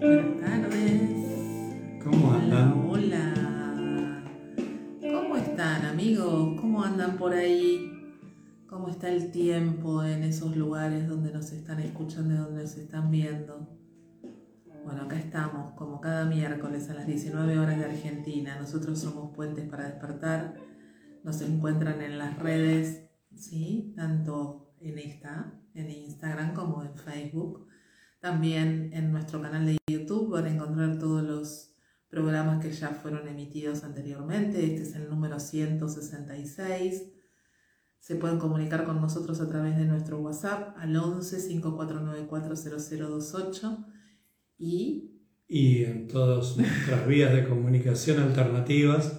Buenas tardes. ¿Cómo andan? Hola, hola. ¿Cómo están amigos? ¿Cómo andan por ahí? ¿Cómo está el tiempo en esos lugares donde nos están escuchando y donde nos están viendo? Bueno, acá estamos, como cada miércoles a las 19 horas de Argentina. Nosotros somos Puentes para Despertar. Nos encuentran en las redes, ¿sí? Tanto en esta, en Instagram como en Facebook. También en nuestro canal de YouTube van a encontrar todos los programas que ya fueron emitidos anteriormente. Este es el número 166. Se pueden comunicar con nosotros a través de nuestro WhatsApp al 11 5494 0028 y Y en todas nuestras vías de comunicación alternativas,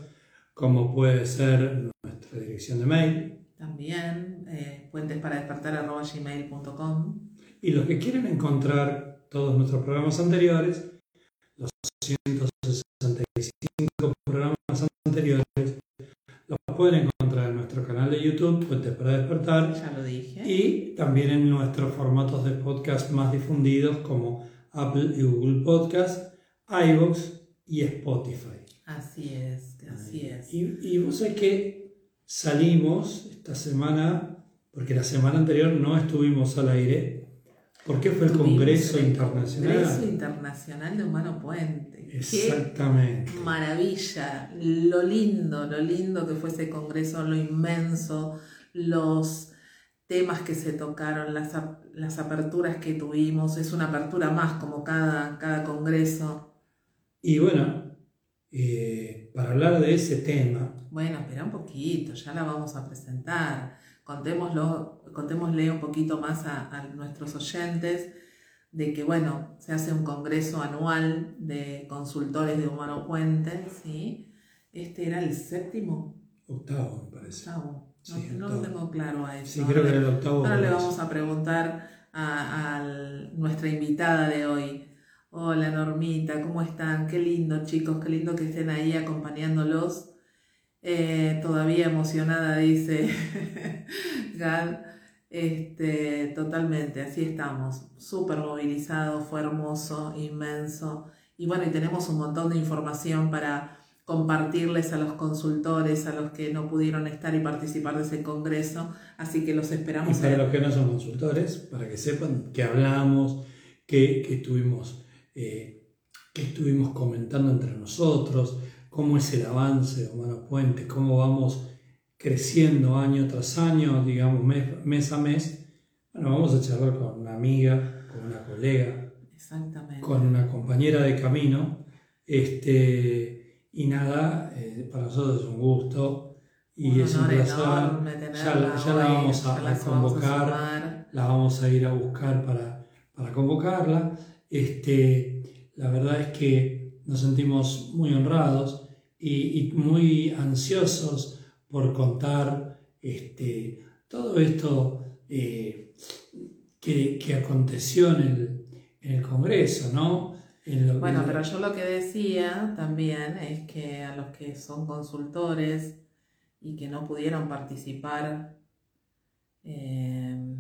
como puede ser nuestra dirección de mail. también eh, puentesparadespertar.gmail.com Y los que quieren encontrar todos nuestros programas anteriores, los 165 programas anteriores, los pueden encontrar en nuestro canal de YouTube, Puentes para Despertar, Ya lo dije. y también en nuestros formatos de podcast más difundidos como Apple y Google Podcast, iVoox y Spotify. Así es, así es. Y, y vos sabés que salimos esta semana, porque la semana anterior no estuvimos al aire, porque fue el Congreso el Internacional. Congreso Internacional de Humano Puente. Qué Exactamente. maravilla, lo lindo, lo lindo que fue ese congreso, lo inmenso, los temas que se tocaron, las, las aperturas que tuvimos, es una apertura más como cada, cada congreso. Y bueno, eh, para hablar de ese tema, Bueno, espera un poquito, ya la vamos a presentar. Contémoslo, contémosle un poquito más a, a nuestros oyentes de que, bueno, se hace un congreso anual de consultores de Humano Puente, ¿sí? Este era el séptimo, octavo me parece. octavo. No, Sí, no lo tengo claro a eso. Sí, creo que era el octavo. Ahora le vamos a preguntar a, a nuestra invitada de hoy. Hola Normita, ¿cómo están? Qué lindo chicos, qué lindo que estén ahí acompañándolos. Eh, todavía emocionada, dice Gad. Este, totalmente, así estamos. Súper movilizados, fue hermoso, inmenso. Y bueno, y tenemos un montón de información para compartirles a los consultores, a los que no pudieron estar y participar de ese congreso. Así que los Y esperamos. para en- los que no son consultores, para que sepan que hablamos, que, que estuvimos, eh, que estuvimos comentando entre nosotros, cómo es el avance de Humano Puente, cómo vamos creciendo año tras año, digamos mes, mes a mes. Bueno, vamos a charlar con una amiga, con una colega, Exactamente. con una compañera de camino. Este, y nada, eh, para nosotros es un gusto y Un es un placer. Ya, la vamos a, vamos convocar, la vamos a ir a buscar para, para convocarla. Este, la verdad es que nos sentimos muy honrados y, y muy ansiosos por contar este, todo esto eh, que, que aconteció en el, en el Congreso, ¿no? En Bueno, en- pero yo lo que decía también es que a los que son consultores y que no pudieron participar eh,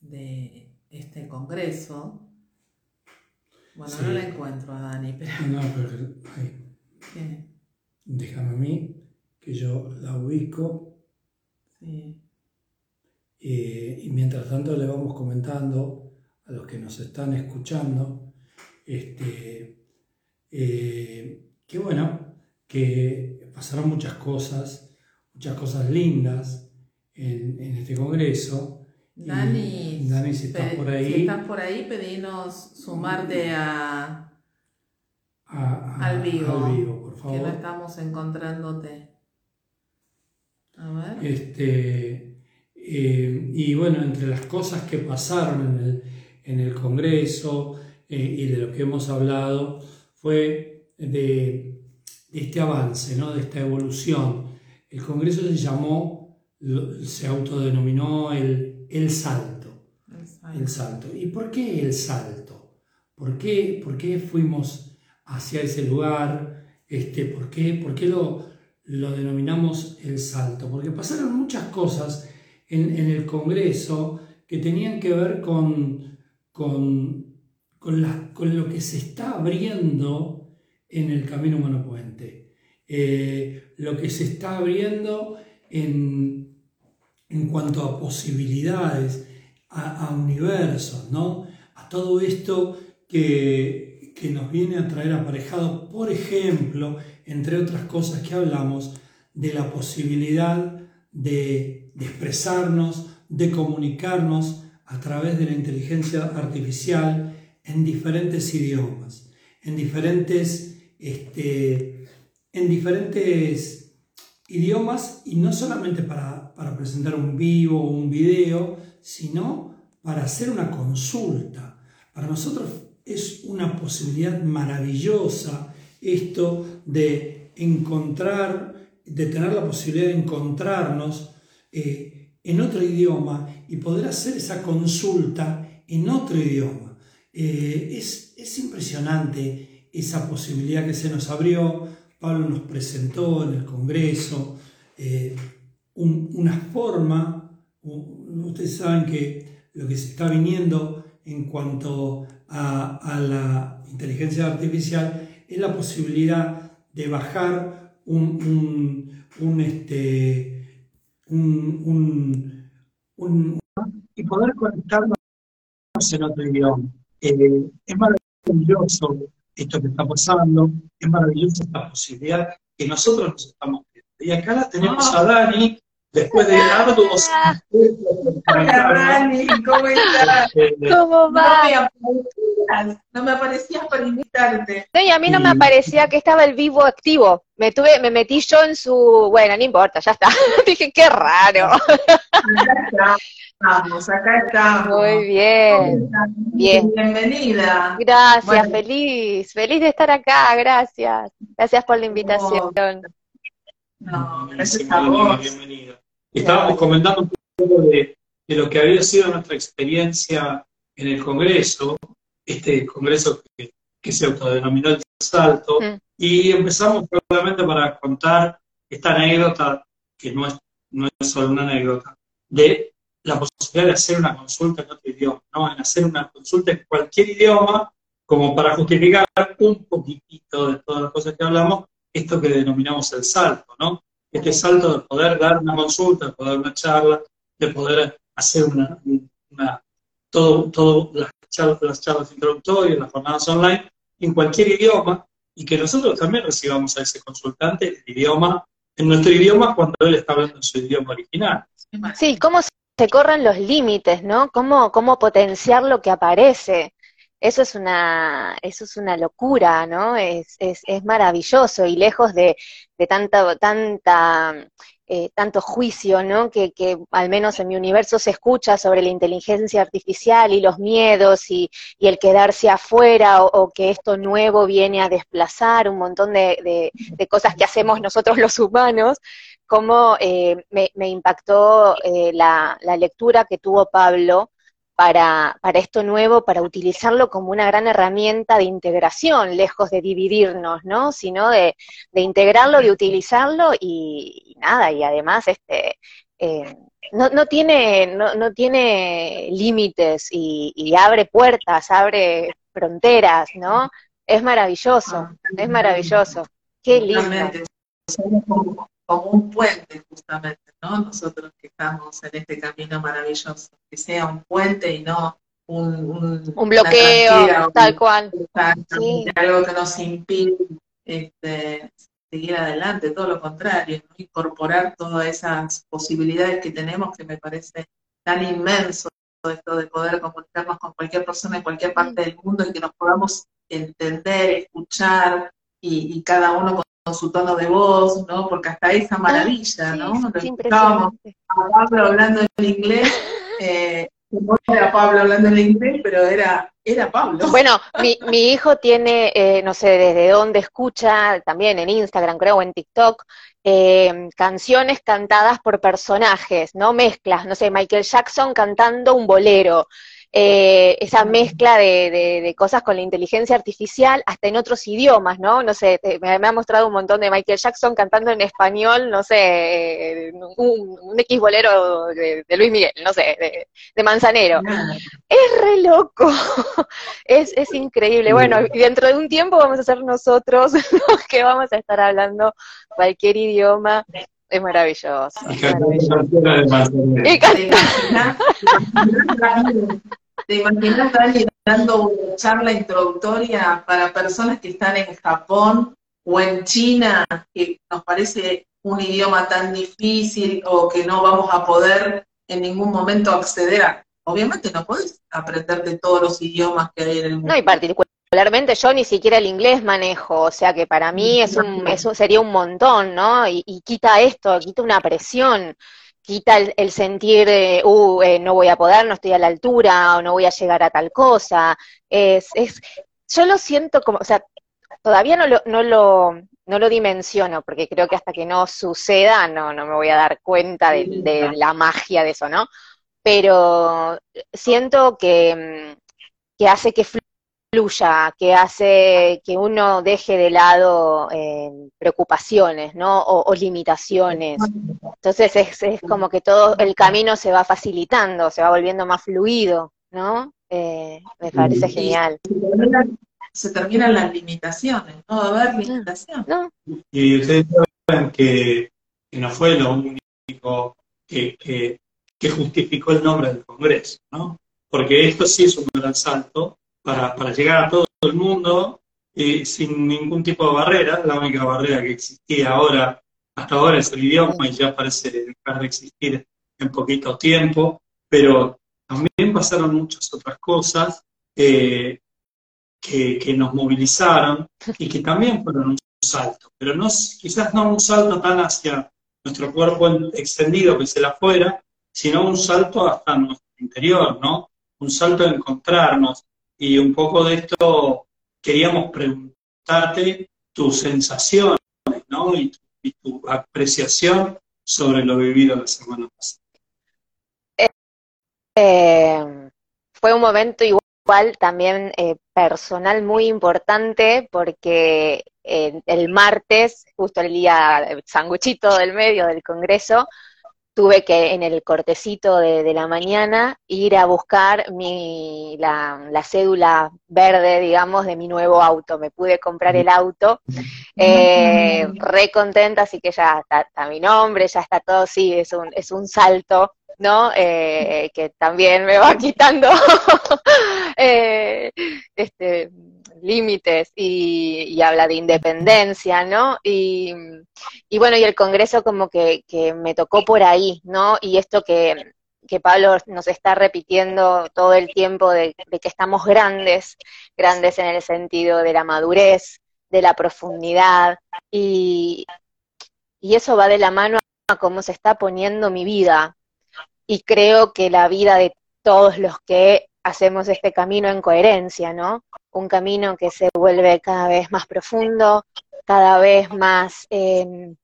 de este congreso, bueno, Sí. no la encuentro a Dani, pero No, pero ay, ¿qué? déjame a mí que yo la ubico Sí. Eh, y mientras tanto le vamos comentando a los que nos están escuchando este, eh, que bueno, que pasaron muchas cosas, muchas cosas lindas en, en este congreso. Y, Dani, Dani, si estás por ahí, si estás por ahí, pedinos sumarte a, a- a- al vivo, al vivo, por que favor. no estamos encontrándote. A ver. Este, eh, y bueno, entre las cosas que pasaron en el, en el Congreso eh, y de lo que hemos hablado fue de, de este avance, ¿no? de esta evolución. El Congreso se llamó, se autodenominó el, el salto. El salto. ¿Y por qué el salto? ¿Por qué, por qué fuimos hacia ese lugar? Este, ¿por, qué, por qué lo, lo denominamos el salto? Porque pasaron muchas cosas en, el Congreso que tenían que ver con, con, con, lo que se está abriendo en el camino humano puente. Eh, lo que se está abriendo en, en cuanto a posibilidades, a, universos, ¿no? A todo esto que, que nos viene a traer aparejado, por ejemplo, entre otras cosas que hablamos, de la posibilidad de, expresarnos, de comunicarnos a través de la inteligencia artificial en diferentes idiomas, en diferentes, este, en diferentes idiomas y no solamente para, para presentar un vivo o un video, sino para hacer una consulta. Para nosotros es una posibilidad maravillosa esto de encontrar, de tener la posibilidad de encontrarnos eh, en otro idioma y poder hacer esa consulta en otro idioma. Eh, es, es, impresionante esa posibilidad que se nos abrió. Pablo nos presentó en el Congreso eh, una forma, ustedes saben que lo que se está viniendo en cuanto a, a la inteligencia artificial es la posibilidad de bajar un, un, este, un, un, y poder conectarnos en otro idioma. Eh, es maravilloso esto que está pasando, es maravillosa esta posibilidad que nosotros nos estamos viendo. Y acá la tenemos a Dani, después de arduos... Hola Dani, ¿cómo estás? ¿Cómo va? No me aparecías, para invitarte. No, y a mí no me aparecía que estaba el vivo activo. Me tuve, me metí yo en su, bueno, no importa, ya está. Dije, qué raro. estamos, acá estamos. Muy bien. Bien. Bienvenida. Gracias, feliz, feliz de estar acá, gracias. Gracias por la invitación. No, gracias a vos. Bienvenida. Estábamos comentando un poco de, lo que había sido nuestra experiencia en el Congreso, este Congreso que, se autodenominó el Salto, mm. y empezamos probablemente para contar esta anécdota, que no es, no es solo una anécdota, de la posibilidad de hacer una consulta en otro idioma, ¿no? En hacer una consulta en cualquier idioma, como para justificar un poquitito de todas las cosas que hablamos, esto que denominamos el salto, ¿no? Este salto de poder dar una consulta, de poder dar una charla, de poder hacer una, una todo, todo las, charlas, las charlas introductorias, las jornadas online, en cualquier idioma, y que nosotros también recibamos a ese consultante el idioma, en nuestro idioma cuando él está hablando en su idioma original. Sí, ¿cómo se corren los límites, ¿no? ¿Cómo, cómo potenciar lo que aparece? Eso es una, eso es una locura, ¿no? Es, es, es maravilloso y lejos de, de tanta, tanta, eh, tanto juicio, ¿no? Que, que, al menos en mi universo se escucha sobre la inteligencia artificial y los miedos y, y el quedarse afuera o, que esto nuevo viene a desplazar un montón de, de, cosas que hacemos nosotros los humanos, cómo eh, me, impactó eh, la, lectura que tuvo Pablo para, para, esto nuevo, para utilizarlo como una gran herramienta de integración, lejos de dividirnos, ¿no? Sino de, integrarlo, y utilizarlo y, nada, y además este eh, no, no, tiene, no, no tiene límites y, y, abre puertas, abre fronteras, ¿no? Es maravilloso, ah, es maravilloso. Qué lindo como un puente justamente, ¿no? Nosotros que estamos en este camino maravilloso, que sea un puente y no un, un, bloqueo, tal cual. Algo que nos impide este, seguir adelante, todo lo contrario, incorporar todas esas posibilidades que tenemos que me parece tan inmenso esto de poder comunicarnos con cualquier persona en cualquier parte del mundo y que nos podamos entender, escuchar y, y cada uno con su tono de voz, ¿no? Porque hasta esa ah, maravilla, ¿no? Estábamos a Pablo hablando en inglés, eh, no era Pablo hablando en inglés, pero era, era Pablo. Bueno, mi, mi hijo tiene, eh, no sé desde dónde escucha, también en Instagram creo, o en TikTok, eh, canciones cantadas por personajes, ¿no? Mezclas, no sé, Michael Jackson cantando un bolero, eh, esa mezcla de, cosas con la inteligencia artificial, hasta en otros idiomas, ¿no? No sé, me, ha mostrado un montón de Michael Jackson cantando en español, no sé, un, X bolero de, Luis Miguel, no sé, de, Manzanero. Es re loco, es, es increíble. Bueno, y dentro de un tiempo vamos a ser nosotros los que vamos a estar hablando cualquier idioma es maravilloso. ¿Te imaginas, Dani, dando una charla introductoria para personas que están en Japón o en China, que nos parece un idioma tan difícil o que no vamos a poder en ningún momento acceder a? Obviamente no puedes aprender de todos los idiomas que hay en el mundo. No, y particularmente yo ni siquiera el inglés manejo, o sea que para mí es un, eso sería un montón, ¿no? Y, y quita esto, quita una presión quita el, sentir, uh, eh, no voy a poder, no estoy a la altura, o no voy a llegar a tal cosa. Es, es, yo lo siento como, o sea, todavía no lo, no lo, no lo dimensiono, porque creo que hasta que no suceda, no, no me voy a dar cuenta de la magia de eso, ¿no? Pero siento que, que hace que fluya, que hace que uno deje de lado eh, preocupaciones, ¿no? O, limitaciones. Entonces es, es, como que todo el camino se va facilitando, se va volviendo más fluido, ¿no? Eh, me parece genial. Se terminan las limitaciones, no va a haber limitación. Y ustedes saben que, no fue lo único que, que justificó el nombre del Congreso, ¿no? Porque esto sí es un gran salto para, llegar a todo el mundo eh, sin ningún tipo de barrera. La única barrera que existía ahora, hasta ahora, es el idioma y ya parece dejar de existir en poquito tiempo, pero también pasaron muchas otras cosas eh, que, nos movilizaron y que también fueron un salto, pero no, quizás no un salto tan hacia nuestro cuerpo extendido que es el afuera, sino un salto hasta nuestro interior, ¿no? Un salto de encontrarnos, y un poco de esto queríamos preguntarte tus sensaciones, ¿no? Y tu, apreciación sobre lo vivido la semana pasada. Eh, fue un momento igual también eh, personal muy importante porque eh, el martes, justo el día sanguchito del medio del Congreso, tuve que en el cortecito de, la mañana ir a buscar mi, la, cédula verde, digamos, de mi nuevo auto. Me pude comprar el auto, eh, re contenta, así que ya está, mi nombre, ya está todo, sí, es un, es un salto, ¿no? Eh, que también me va quitando eh, este límites y, habla de independencia, ¿no? Y, bueno, y el Congreso como que, me tocó por ahí, ¿no? Y esto que, Pablo nos está repitiendo todo el tiempo de, que estamos grandes, grandes en el sentido de la madurez, de la profundidad, y, y eso va de la mano a cómo se está poniendo mi vida. Y creo que la vida de todos los que hacemos este camino en coherencia, ¿no? Un camino que se vuelve cada vez más profundo, cada vez más, em,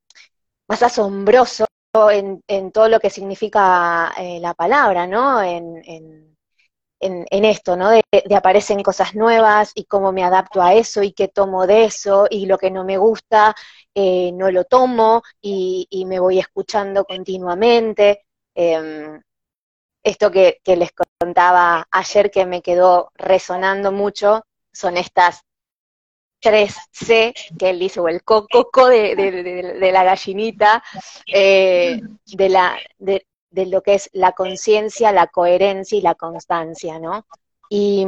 más asombroso en, todo lo que significa eh, la palabra, ¿no? En, esto, ¿no? De, aparecen cosas nuevas y cómo me adapto a eso y qué tomo de eso y lo que no me gusta eh, no lo tomo y, me voy escuchando continuamente. Em, esto que, les contaba ayer que me quedó resonando mucho son estas tres C que él dice, o el coco de, de, la gallinita, eh, de, la, de, lo que es la conciencia, la coherencia y la constancia, ¿no? Y,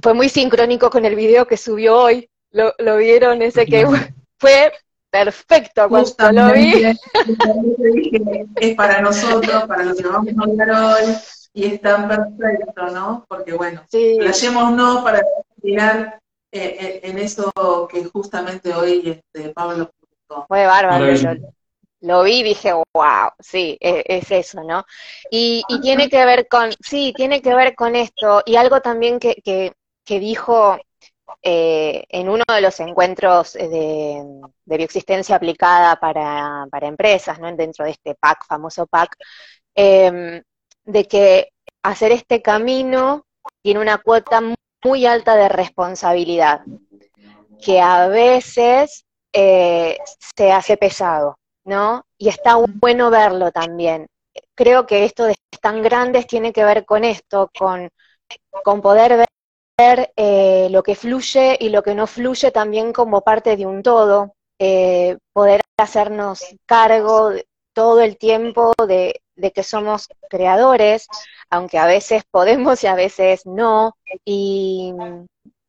fue muy sincrónico con el video que subió hoy, lo, lo vieron ese que fue perfecto cuando lo vi. es para nosotros, para los que vamos a hablar hoy, y es tan perfecto, ¿no? Porque bueno, sí. no para terminar eh, eh, en eso que justamente hoy este, Pablo Fue bárbaro, yo lo vi y dije, wow, sí, e, es, eso, ¿no? Y, y, tiene que ver con, sí, tiene que ver con esto, y algo también que, que, que dijo eh, en uno de los encuentros de, bioexistencia aplicada para, empresas, ¿no? dentro de este PAC, famoso PAC, em, de que hacer este camino tiene una cuota muy alta de responsabilidad, que a veces eh, se hace pesado, ¿no? Y está bueno verlo también. Creo que esto de tan grandes tiene que ver con esto, con, con poder ver eh, lo que fluye y lo que no fluye también como parte de un todo, eh, poder hacernos cargo todo el tiempo de, de que somos creadores, aunque a veces podemos y a veces no, y,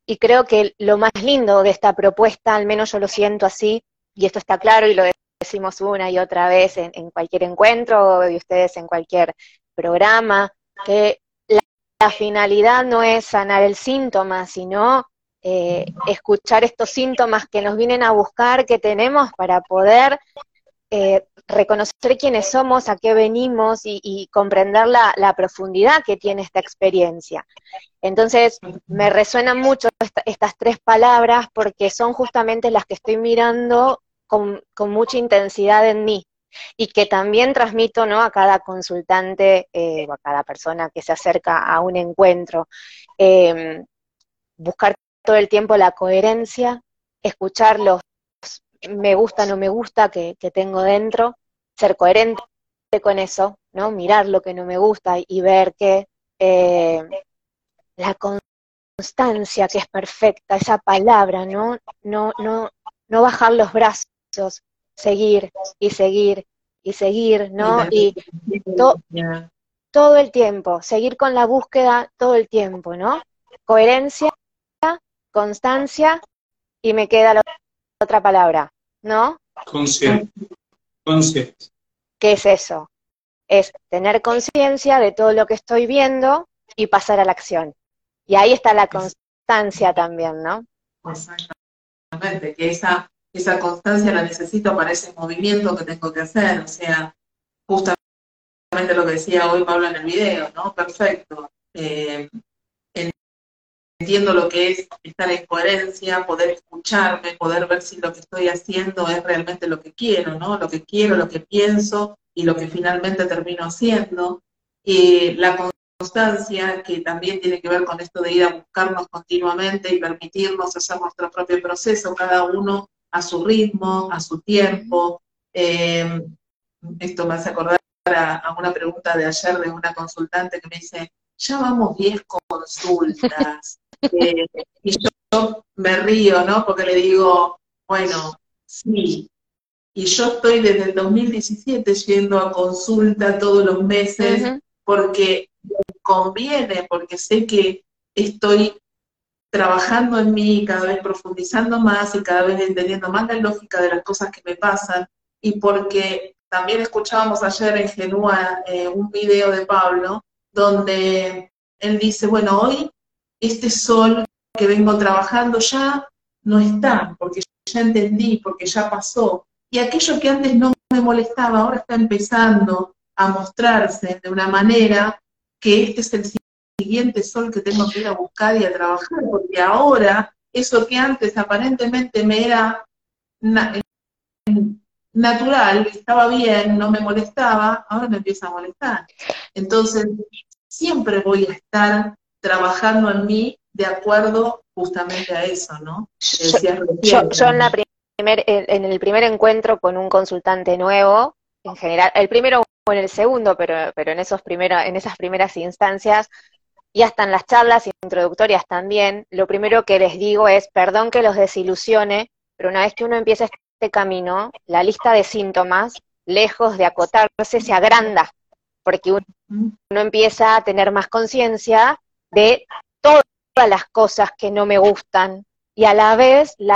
y creo que lo más lindo de esta propuesta, al menos yo lo siento así, y esto está claro y lo decimos una y otra vez en, cualquier encuentro de ustedes en cualquier programa, que la, finalidad no es sanar el síntoma, sino eh, escuchar estos síntomas que nos vienen a buscar, que tenemos para poder eh, reconocer quiénes somos, a qué venimos y, comprender la, profundidad que tiene esta experiencia. Entonces, me resuenan mucho estas tres palabras porque son justamente las que estoy mirando con, mucha intensidad en mí y que también transmito ¿no? a cada consultante eh, o a cada persona que se acerca a un encuentro. Em, buscar todo el tiempo la coherencia, escucharlos me gusta, no me gusta que, tengo dentro, ser coherente con eso, ¿no? Mirar lo que no me gusta y ver que eh, la constancia que es perfecta, esa palabra, ¿no? No, no, no bajar los brazos, seguir y seguir y seguir, ¿no? Y todo el tiempo, seguir con la búsqueda todo el tiempo, ¿no? Coherencia, constancia y me queda la otra palabra, ¿no? Conciencia. Conciencia. ¿Qué es eso? Es tener conciencia de todo lo que estoy viendo y pasar a la acción. Y ahí está la constancia también, ¿no? Exactamente, que esa, esa constancia la necesito para ese movimiento que tengo que hacer. O sea, justamente lo que decía hoy Pablo en el video, ¿no? Perfecto. Eh, entiendo lo que es estar en coherencia, poder escucharme, poder ver si lo que estoy haciendo es realmente lo que quiero, ¿no? Lo que quiero, lo que pienso y lo que finalmente termino haciendo. Y la constancia, que también tiene que ver con esto de ir a buscarnos continuamente y permitirnos hacer nuestro propio proceso, cada uno a su ritmo, a su tiempo. Eh, esto me hace acordar a una pregunta de ayer de una consultante que me dice, ya vamos 10 consultas. Eh, y yo me río, ¿no? Porque le digo, bueno, sí. Y yo estoy desde el 2017 yendo a consulta todos los meses porque me conviene, porque sé que estoy trabajando en mí, cada vez profundizando más y cada vez entendiendo más la lógica de las cosas que me pasan, y porque también escuchábamos ayer en Genúa eh, un video de Pablo, donde él dice, bueno, hoy este sol que vengo trabajando ya no está, porque ya entendí, porque ya pasó. Y aquello que antes no me molestaba, ahora está empezando a mostrarse de una manera que este es el siguiente sol que tengo que ir a buscar y a trabajar, porque ahora eso que antes aparentemente me era natural, estaba bien, no me molestaba, ahora me empieza a molestar. Entonces, siempre voy a estar trabajando en mí de acuerdo justamente a eso, ¿no? Yo, en, la primer, en el primer encuentro con un consultante nuevo, en general, el primero o en el segundo, pero, pero en, esos primeros, en esas primeras instancias, y hasta en las charlas introductorias también, lo primero que les digo es, perdón que los desilusione, pero una vez que uno empieza este camino, la lista de síntomas, lejos de acotarse, se agranda, porque uno, uno empieza a tener más conciencia de todas las cosas que no me gustan y a la vez la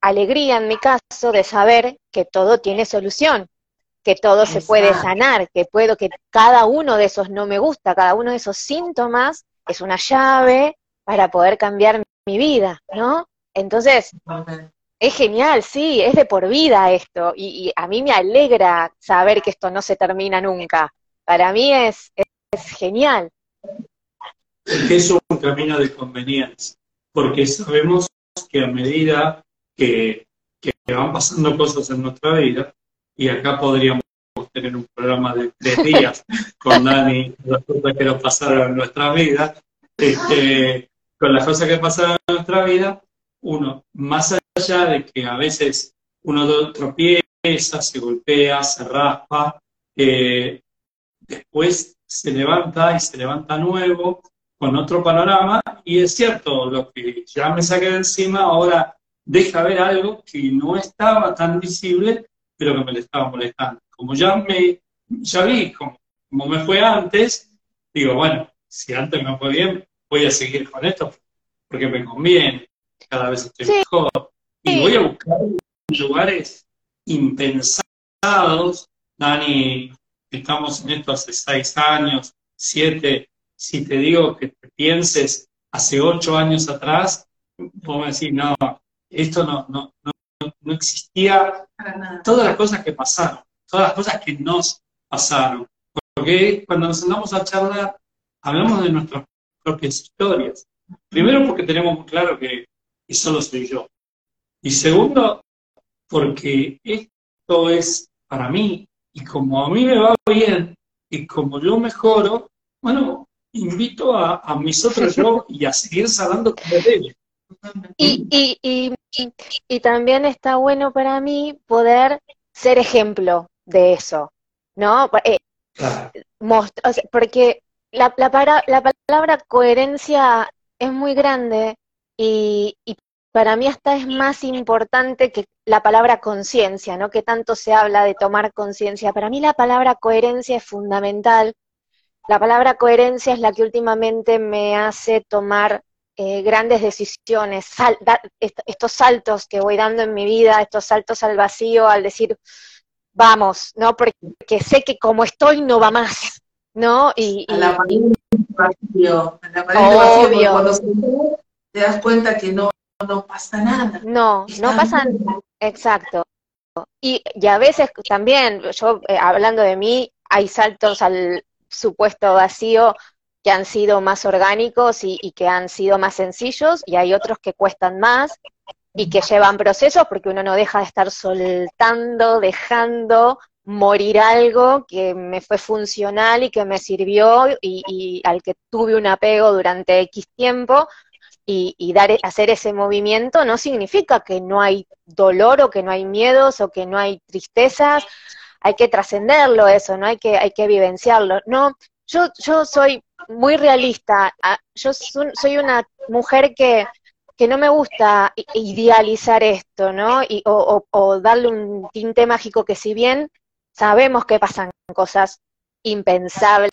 alegría en mi caso de saber que todo tiene solución, que todo se puede sanar, que puedo, que cada uno de esos no me gusta, cada uno de esos síntomas es una llave para poder cambiar mi vida, ¿no? Entonces, es genial, sí, es de por vida esto, y, a mí me alegra saber que esto no se termina nunca. Para mí es, es genial que es un camino de conveniencia, porque sabemos que a medida que, van pasando cosas en nuestra vida, y acá podríamos tener un programa de, días con Dani, las cosas que nos pasaron en nuestra vida, este, con las cosas que pasan en nuestra vida, uno, más allá de que a veces uno tropieza, se golpea, se raspa, eh, después se levanta y se levanta nuevo con otro panorama y es cierto, lo que ya me saqué de encima ahora deja ver algo que no estaba tan visible, pero que me le estaba molestando. Como ya me ya vi cómo, me fue antes, digo, bueno, si antes me fue bien, voy a seguir con esto porque me conviene, cada vez estoy mejor. Y voy a buscar lugares impensados. Dani, estamos en esto hace seis años, siete. Si te digo que te pienses hace ocho años atrás, vos me decís, no, esto no, no, no, no existía. Todas las cosas que pasaron, todas las cosas que nos pasaron. Porque cuando nos sentamos a charlar, hablamos de nuestras propias historias. Primero porque tenemos muy claro que, que solo soy yo. Y segundo, porque esto es para mí, y como a mí me va bien, y como yo mejoro, bueno, invito a, a mis otros yo y a seguir salando como debe. Y, y, y, y, también está bueno para mí poder ser ejemplo de eso. ¿no? Eh, porque la, la, la, palabra coherencia es muy grande y, para mí hasta es más importante que la palabra conciencia, ¿no? Que tanto se habla de tomar conciencia. Para mí la palabra coherencia es fundamental. La palabra coherencia es la que últimamente me hace tomar eh, grandes decisiones, estos saltos que voy dando en mi vida, estos saltos al vacío, al decir, vamos, ¿no? Porque sé que como estoy no va más, ¿no? Y, a la pared vacío, a la pared vacío, cuando te das cuenta que no, no pasa nada. No, no pasa nada, exacto. Y, y, a veces también, yo eh, hablando de mí, hay saltos al supuesto vacío que han sido más orgánicos y, y, que han sido más sencillos, y hay otros que cuestan más, y que llevan procesos porque uno no deja de estar soltando, dejando morir algo que me fue funcional y que me sirvió y, al que tuve un apego durante X tiempo y, dar, hacer ese movimiento no significa que no hay dolor o que no hay miedos o que no hay tristezas, hay que trascenderlo eso, no hay que, hay que vivenciarlo. No, yo, yo soy muy realista, yo soy una mujer que que no me gusta idealizar esto, ¿no? Y, o, darle un tinte mágico que si bien sabemos que pasan cosas impensables,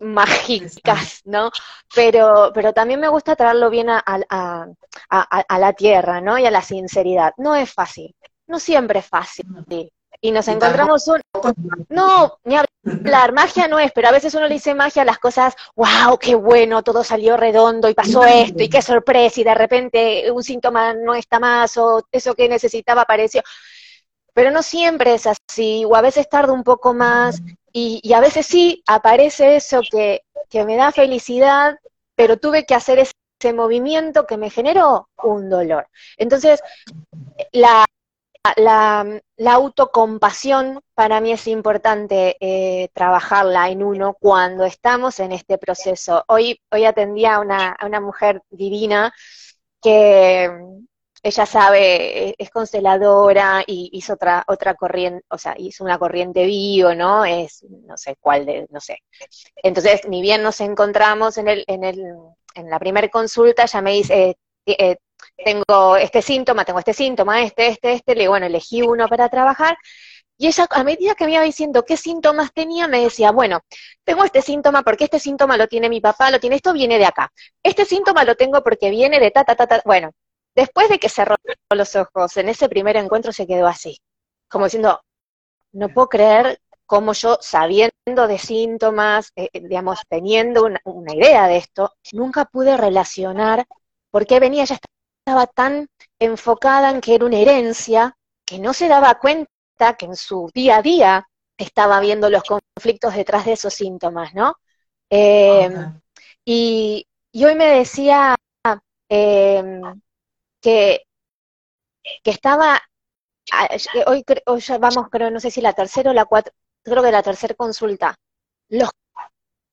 mágicas, ¿no? Pero, pero también me gusta traerlo bien a, a, la tierra, ¿no? Y a la sinceridad. No es fácil, no siempre es fácil y nos encontramos un... No, ni hablar, magia no es, pero a veces uno le dice magia a las cosas, wow, qué bueno, todo salió redondo y pasó esto y qué sorpresa y de repente un síntoma no está más o eso que necesitaba apareció. Pero no siempre es así, o a veces tarda un poco más y, a veces sí aparece eso que, que me da felicidad, pero tuve que hacer ese movimiento que me generó un dolor. Entonces, la, la, autocompasión para mí es importante eh, trabajarla en uno cuando estamos en este proceso. Hoy, hoy atendía a una, a una mujer divina que ella sabe, es consteladora y hizo otra, otra corriente, o sea, hizo una corriente bio, ¿no? Es, no sé cuál de, no sé. Entonces, ni bien nos encontramos en el, en el, en la primera consulta, ella me dice, eh, eh tengo este síntoma, tengo este síntoma, este, este, este, le digo, bueno, elegí uno para trabajar. Y ella, a medida que me iba diciendo qué síntomas tenía, me decía, bueno, tengo este síntoma porque este síntoma lo tiene mi papá, lo tiene, esto viene de acá. Este síntoma lo tengo porque viene de ta, ta, ta, ta. Bueno, después de que cerró los ojos, en ese primer encuentro se quedó así, como diciendo, no puedo creer cómo yo, sabiendo de síntomas, eh, eh, digamos, teniendo una, una, idea de esto, nunca pude relacionar por qué venía, ya estaba tan enfocada en que era una herencia que no se daba cuenta que en su día a día estaba viendo los conflictos detrás de esos síntomas, ¿no? Em, y, hoy me decía em, que, que estaba, hoy, hoy ya vamos, creo, no sé si la tercera o la cuarta, creo que la tercera consulta, los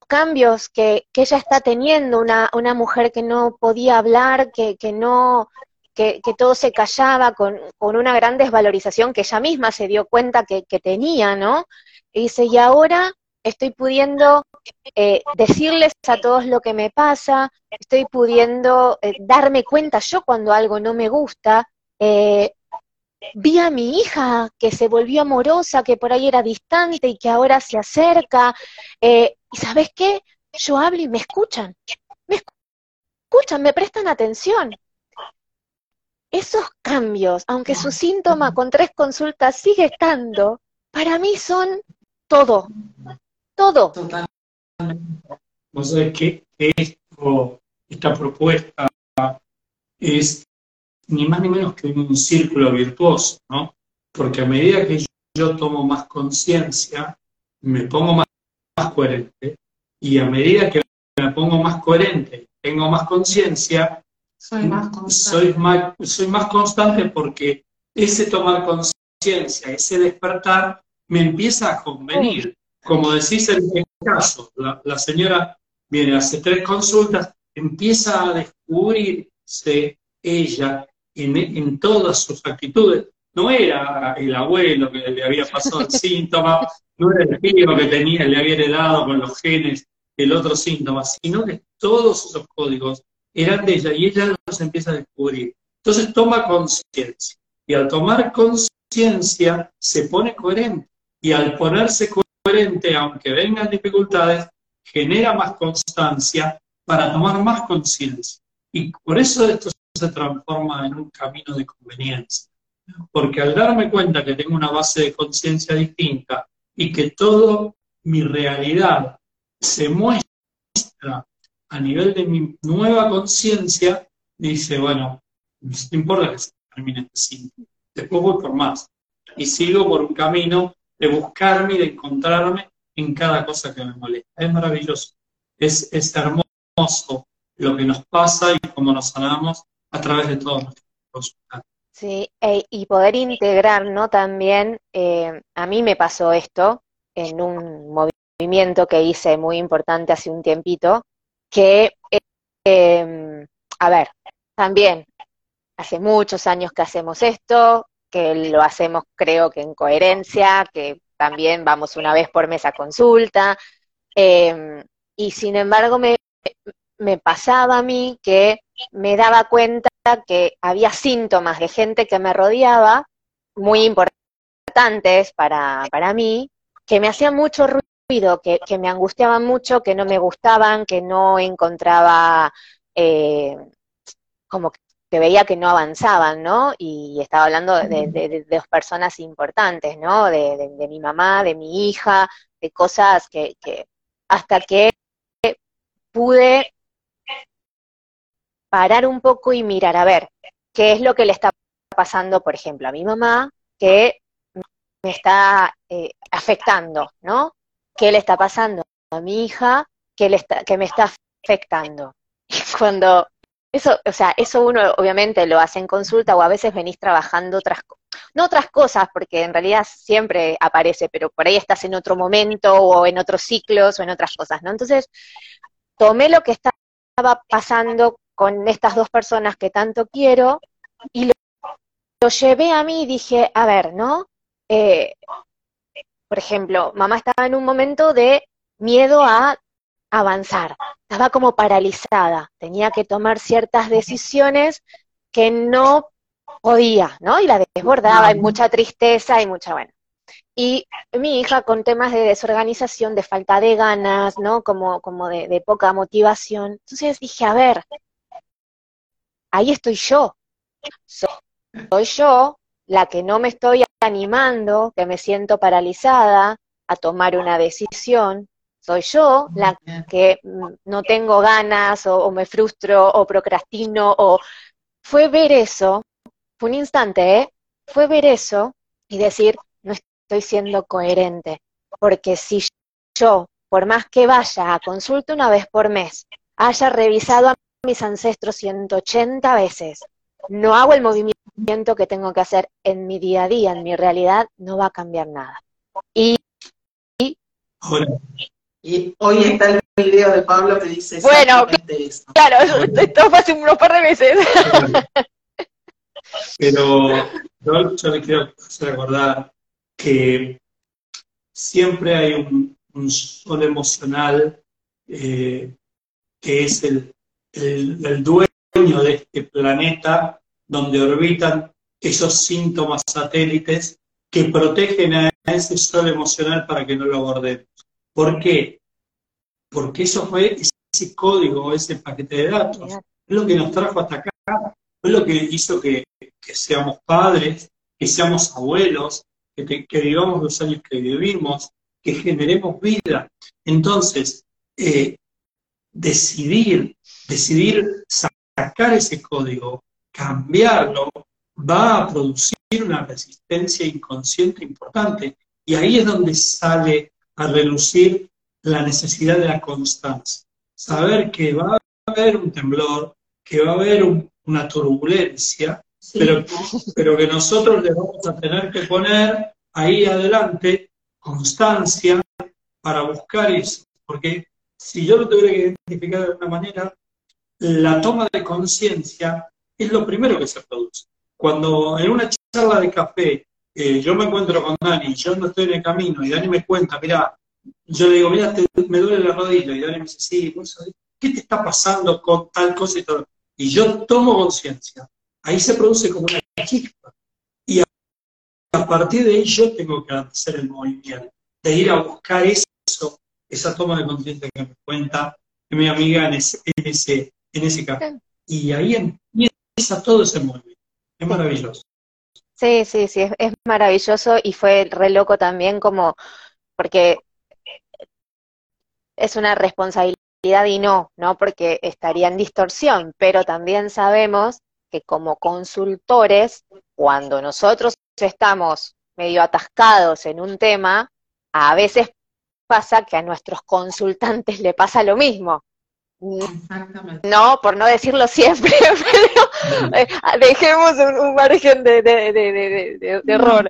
cambios que, que ella está teniendo, una, una mujer que no podía hablar, que, que no, que, que, todo se callaba, con, con, una gran desvalorización que ella misma se dio cuenta que, que tenía, ¿no? Y dice, y ahora estoy pudiendo eh, decirles a todos lo que me pasa, estoy pudiendo eh, darme cuenta yo cuando algo no me gusta. Eh, vi a mi hija que se volvió amorosa, que por ahí era distante y que ahora se acerca. y sabes qué? Yo hablo y me escuchan. Me escuchan, me prestan atención. Esos cambios, aunque su síntoma con tres consultas sigue estando, para mí son todo, todo. Totalmente. O sea, que esto, esta propuesta es ni más ni menos que un círculo virtuoso, ¿no? Porque a medida que yo tomo más conciencia, me pongo más, más, coherente, y a medida que me pongo más coherente, tengo más conciencia, soy más constante. Soy más, soy más constante porque ese tomar conciencia, ese despertar, me empieza a convenir. Como decís en este caso, la, la señora viene, hace tres consultas, empieza a descubrirse ella en, en, todas sus actitudes. No era el abuelo que le había pasado el síntoma, no era el tío que tenía, le había heredado con los genes el otro síntoma, sino que todos esos códigos eran de ella y ella los empieza a descubrir. Entonces toma conciencia y al tomar conciencia se pone coherente y al ponerse coherente, aunque vengan dificultades, genera más constancia para tomar más conciencia. Y por eso esto se transforma en un camino de conveniencia. Porque al darme cuenta que tengo una base de conciencia distinta y que toda mi realidad se muestra a nivel de mi nueva conciencia, dice, bueno, no importa que se termine este síntoma, después voy por más. Y sigo por un camino de buscarme y de encontrarme en cada cosa que me molesta. Es maravilloso, es, es hermoso lo que nos pasa y cómo nos sanamos a través de todos nuestros consultas. Sí, y poder integrar, ¿no? También, eh, a mí me pasó esto en un movimiento que hice muy importante hace un tiempito, que, eh, a ver, también hace muchos años que hacemos esto, que lo hacemos creo que en coherencia, que también vamos una vez por mes a consulta, eh, y sin embargo me, me pasaba a mí que me daba cuenta que había síntomas de gente que me rodeaba, muy importantes para, para mí, que me hacían mucho ruido, que, que, me angustiaban mucho, que no me gustaban, que no encontraba eh, como que veía que no avanzaban, ¿no? Y estaba hablando de, de, de dos personas importantes, ¿no? De, de, mi mamá, de mi hija, de cosas que, que hasta que pude parar un poco y mirar, a ver, qué es lo que le está pasando, por ejemplo, a mi mamá, que me está eh, afectando, ¿no? ¿Qué le está pasando a mi hija que, le está, que me está afectando? Y cuando eso, o sea, eso uno obviamente lo hace en consulta o a veces venís trabajando otras no otras cosas, porque en realidad siempre aparece, pero por ahí estás en otro momento o en otros ciclos o en otras cosas, ¿no? Entonces, tomé lo que estaba pasando con estas dos personas que tanto quiero y lo, lo llevé a mí y dije, a ver, ¿no? Eh, por ejemplo, mamá estaba en un momento de miedo a avanzar, estaba como paralizada, tenía que tomar ciertas decisiones que no podía, ¿no? Y la desbordaba, y mucha tristeza y mucha, bueno. Y mi hija con temas de desorganización, de falta de ganas, ¿no? Como, como de, de poca motivación. Entonces dije, a ver, ahí estoy yo. Soy, soy yo la que no me estoy animando, que me siento paralizada a tomar una decisión. Soy yo la que no tengo ganas o, o me frustro o procrastino o fue ver eso, fue un instante, ¿eh? Fue ver eso y decir, no estoy siendo coherente, porque si yo, por más que vaya a consulta una vez por mes, haya revisado a mis ancestros 180 veces, no hago el movimiento que tengo que hacer en mi día a día, en mi realidad, no va a cambiar nada. Y, y Ahora, Y hoy está el video de Pablo que dice Bueno, exactamente eso. Claro, esto fue hace unos par de meses. Pero yo, yo le quiero recordar que siempre hay un, un sol emocional eh, que es el, el, el dueño de este planeta donde orbitan esos síntomas satélites que protegen a ese sol emocional para que no lo abordemos. ¿Por qué? Porque eso fue ese código, ese paquete de datos. Es lo que nos trajo hasta acá. Fue lo que hizo que, que seamos padres, que seamos abuelos, que vivamos los años que vivimos, que generemos vida. Entonces, eh, decidir, decidir sacar ese código, cambiarlo, va a producir una resistencia inconsciente importante. Y ahí es donde sale a relucir la necesidad de la constancia. Saber que va a haber un temblor, que va a haber un- una turbulencia, Sí. pero, pero que nosotros le vamos a tener que poner ahí adelante constancia para buscar eso. Porque si yo lo tuviera que identificar de alguna manera, la toma de conciencia es lo primero que se produce. Cuando en una charla de café eh, yo me encuentro con Dani, yo no estoy en el camino, y Dani me cuenta, mira, yo le digo, mira, me duele la rodilla, y Dani me dice, sí, ¿qué te está pasando con tal cosa y todo? Y yo tomo conciencia, ahí se produce como una chispa. Y a, partir de ahí yo tengo que hacer el movimiento, de ir a buscar eso, esa toma de conciencia que me cuenta mi amiga en ese, en ese, en ese café. Y ahí empieza todo ese movimiento. Es maravilloso. Sí, sí, sí, es, maravilloso y fue re loco también como, porque es una responsabilidad y no, ¿no? Porque estaría en distorsión, pero también sabemos que como consultores, cuando nosotros estamos medio atascados en un tema, a veces pasa que a nuestros consultantes le pasa lo mismo. Exactamente. No, por no decirlo siempre, pero eh, dejemos un, margen de, error.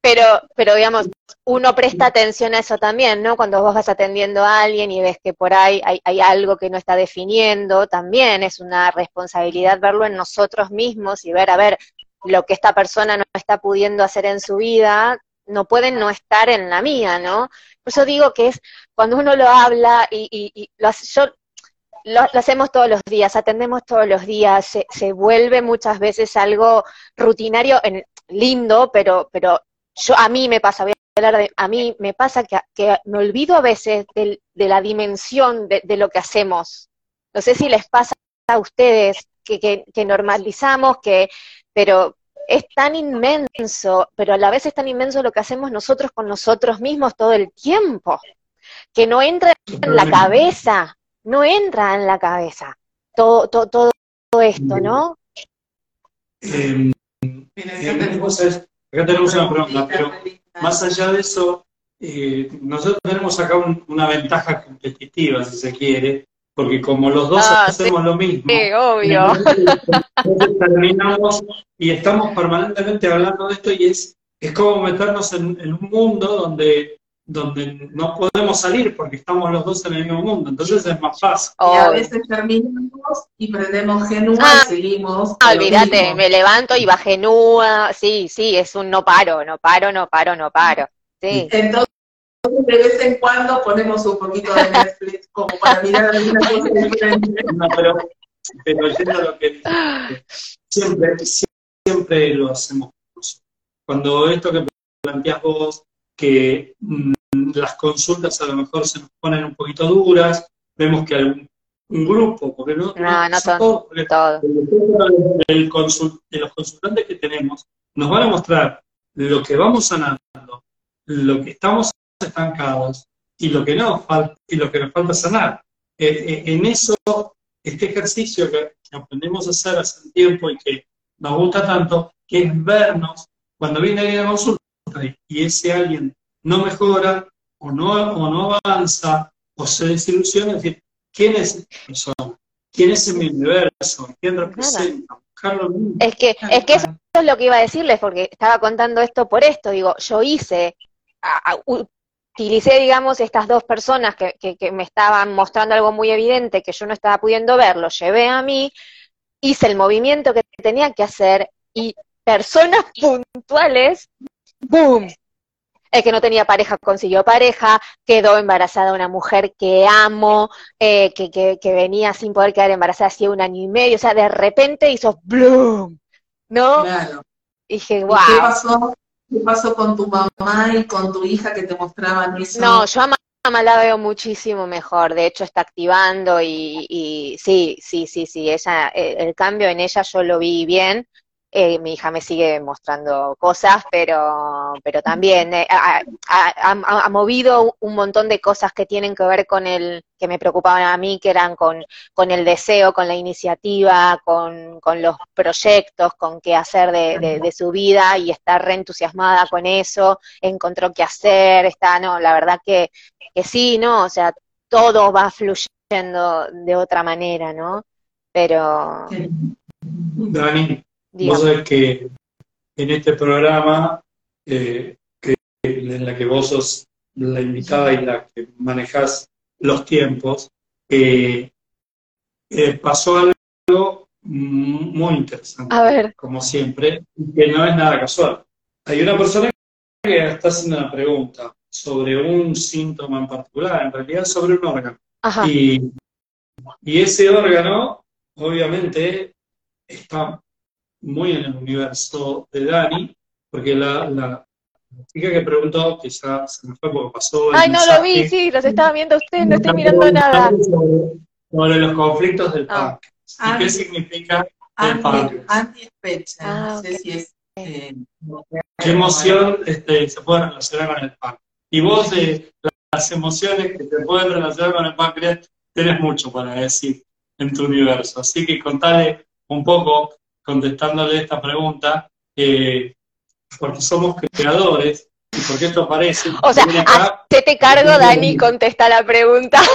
Pero, pero digamos, uno presta atención a eso también, ¿no? Cuando vos vas atendiendo a alguien y ves que por ahí hay, algo que no está definiendo, también es una responsabilidad verlo en nosotros mismos y ver, a ver, lo que esta persona no está pudiendo hacer en su vida, no puede no estar en la mía, ¿no? Por eso digo que es cuando uno lo habla y, y- y lo hace- yo lo, lo hacemos todos los días, atendemos todos los días, se, se vuelve muchas veces algo rutinario, en, lindo, pero, pero yo a mí me pasa, voy a hablar de, a mí me pasa que, que me olvido a veces del- de, la dimensión de, de lo que hacemos. No sé si les pasa a ustedes que, que, que normalizamos, que, pero es tan inmenso, pero a la vez es tan inmenso lo que hacemos nosotros con nosotros mismos todo el tiempo, que no entra en la cabeza, no entra en la cabeza todo, todo, todo esto, ¿no? Eh, acá tenemos una pregunta, pero más allá de eso, eh, nosotros tenemos acá un- una ventaja competitiva, si se quiere, porque como los dos Ah, hacemos lo mismo, Sí, obvio. entonces terminamos y estamos permanentemente hablando de esto y es, es como meternos en, en un mundo donde, donde no podemos salir porque estamos los dos en el mismo mundo, entonces es más fácil. Y a veces terminamos y prendemos genua Ah, y seguimos. Ah, con lo olvídate, me levanto y bajé nua, sí, sí, es un no paro, no paro, no paro, no paro. Sí, Entonces, de vez en cuando ponemos un poquito de Netflix como para mirar alguna cosa diferente. No, pero, pero yendo a lo que siempre, siempre lo hacemos nosotros. Cuando esto que planteas vos, que mm, las consultas a lo mejor se nos ponen un poquito duras, vemos que algún un grupo, porque no, No, no son todos, porque todo. el consul- de los consultantes que tenemos nos van a mostrar lo que vamos sanando, lo que estamos estancados y lo que no falta y lo que nos falta sanar. Eh, eh, en eso, este ejercicio que, que aprendimos a hacer hace un tiempo y que nos gusta tanto, que es vernos cuando viene alguien a consulta y ese alguien no mejora o no, o no avanza o se desilusiona, es decir, ¿quién es esa persona? ¿Quién es mi universo? ¿Quién representa? Buscarlo. Es que, es que eso es lo que iba a decirles, porque estaba contando esto por esto, digo, yo hice, a- a- u- utilicé, digamos, estas dos personas que, que, me estaban mostrando algo muy evidente que yo no estaba pudiendo ver, lo llevé a mí, hice el movimiento que tenía que hacer y personas puntuales, ¡boom! El que no tenía pareja consiguió pareja, quedó embarazada una mujer que amo, eh, que, que, que, venía sin poder quedar embarazada hacía un año y medio, o sea, de repente hizo ¡bloom! ¿No? Claro. Y dije, wow. ¿Qué pasó? ¿Qué pasó con tu mamá y con tu hija que te mostraban eso? No, yo a mamá la veo muchísimo mejor, de hecho está activando y, y sí, sí, sí, sí, ella, el, el cambio en ella yo lo vi bien, eh, mi hija me sigue mostrando cosas, pero, pero también eh, ha, ha, movido un montón de cosas que tienen que ver con el, que me preocupaban a mí, que eran con, con el deseo, con la iniciativa, con, con los proyectos, con qué hacer de, de, su vida y está reentusiasmada con eso, encontró qué hacer, está, no, la verdad que, que sí, ¿no? O sea, todo va fluyendo de otra manera, ¿no? Pero... Dani, Vos sabés que en este programa, eh, que, en la que vos sos la invitada y la que manejás los tiempos, eh, eh, pasó algo muy interesante, A ver. como siempre, que no es nada casual. Hay una persona que está haciendo una pregunta sobre un síntoma en particular, en realidad sobre un órgano. Y, y ese órgano, obviamente, está muy en el universo de Dani, porque la, la chica que preguntó, que ya se me fue porque pasó. Ay, no lo vi, sí, los estaba viendo ustedes, no estoy mirando nada. Sobre, los conflictos del ah. ¿Y qué significa el páncreas? Anti-especha, ah, no sé si es. Eh, ¿Qué emoción este, se puede relacionar con el páncreas? Y vos, de las emociones que se pueden relacionar con el páncreas, tenés mucho para decir en tu universo. Así que contale un poco contestándole esta pregunta, eh, porque somos creadores y porque esto aparece. O sea, te te cargo, Dani, contesta la pregunta.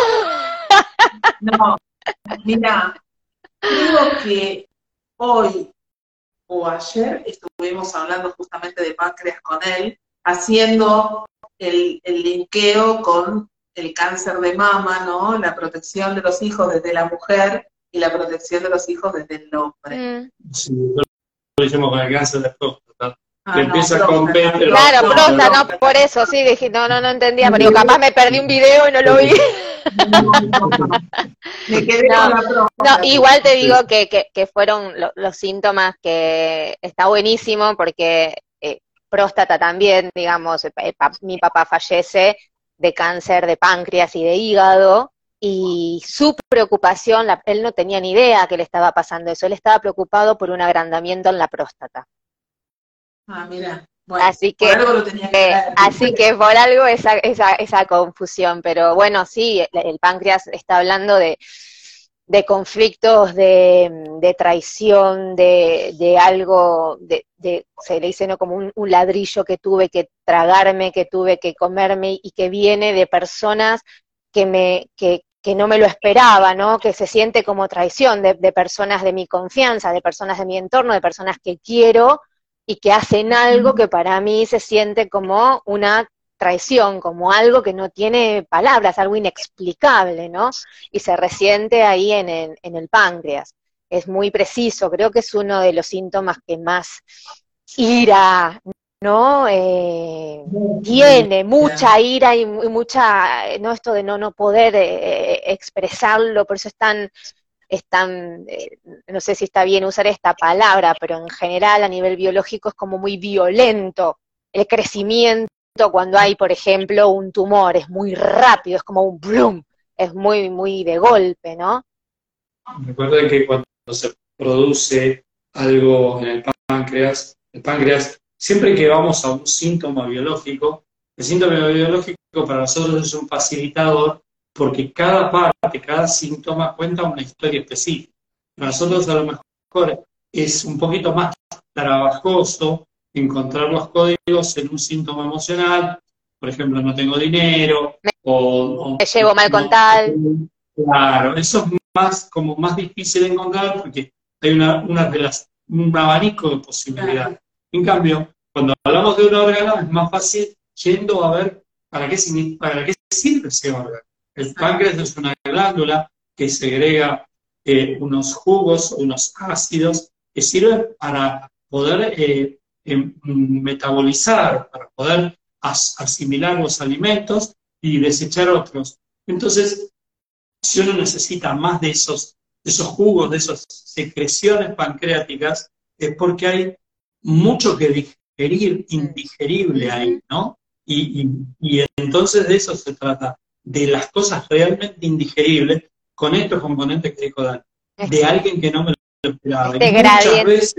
No, mira, creo que hoy o ayer estuvimos hablando justamente de páncreas con él, haciendo el, el linkeo con el cáncer de mama, ¿no? La protección de los hijos desde la mujer y la protección de los hijos desde el hombre. Mm. Sí, lo hicimos con el cáncer de próstata. Ah, empieza con Claro, próstata, no, por eso, sí, dije, no, no, no entendía, pero digo, capaz me perdí un video y no lo vi. me quedé con la próstata. No, igual te digo que, que, que fueron los síntomas que está buenísimo porque eh, próstata también, digamos, mi papá fallece de cáncer de páncreas y de hígado, y su preocupación, él no tenía ni idea que le estaba pasando eso, él estaba preocupado por un agrandamiento en la próstata. Ah, mira. así que, eh, así que por algo esa, esa, esa confusión, pero bueno, sí, el, páncreas está hablando de, de conflictos, de, traición, de, de algo, de, se le dice ¿no? como un, un, ladrillo que tuve que tragarme, que tuve que comerme y que viene de personas que me, que, que no me lo esperaba, ¿no? Que se siente como traición de, personas de mi confianza, de personas de mi entorno, de personas que quiero y que hacen algo que para mí se siente como una traición, como algo que no tiene palabras, algo inexplicable, ¿no? Y se resiente ahí en el, en el páncreas. Es muy preciso, creo que es uno de los síntomas que más ira, ¿no? Eh, tiene mucha ira y, mucha, ¿no? Esto de no, no poder eh, expresarlo, por eso es tan, es tan eh, no sé si está bien usar esta palabra, pero en general a nivel biológico es como muy violento el crecimiento cuando hay, por ejemplo, un tumor, es muy rápido, es como un bloom, es muy, muy de golpe, ¿no? Recuerden que cuando se produce algo en el páncreas, el páncreas siempre que vamos a un síntoma biológico, el síntoma biológico para nosotros es un facilitador porque cada parte, cada síntoma cuenta una historia específica. Para nosotros a lo mejor es un poquito más trabajoso encontrar los códigos en un síntoma emocional, por ejemplo, no tengo dinero, o, me llevo mal con tal. Claro, eso es más, como más difícil de encontrar porque hay una, una de las, un abanico de posibilidades. En cambio, cuando hablamos de un órgano es más fácil yendo a ver ¿para qué, para qué sirve ese órgano? El páncreas es una glándula que segrega eh, unos jugos, unos ácidos, que sirven para poder eh, em, metabolizar, para poder asimilar los alimentos y desechar otros. Entonces, si uno necesita más de esos, de esos jugos, de esas secreciones pancreáticas, es porque hay mucho que digerir, indigerible ahí, ¿no? Y, entonces de eso se trata, de las cosas realmente indigeribles con estos componentes que dijo Dan, de alguien que no me lo esperaba. Este muchas veces,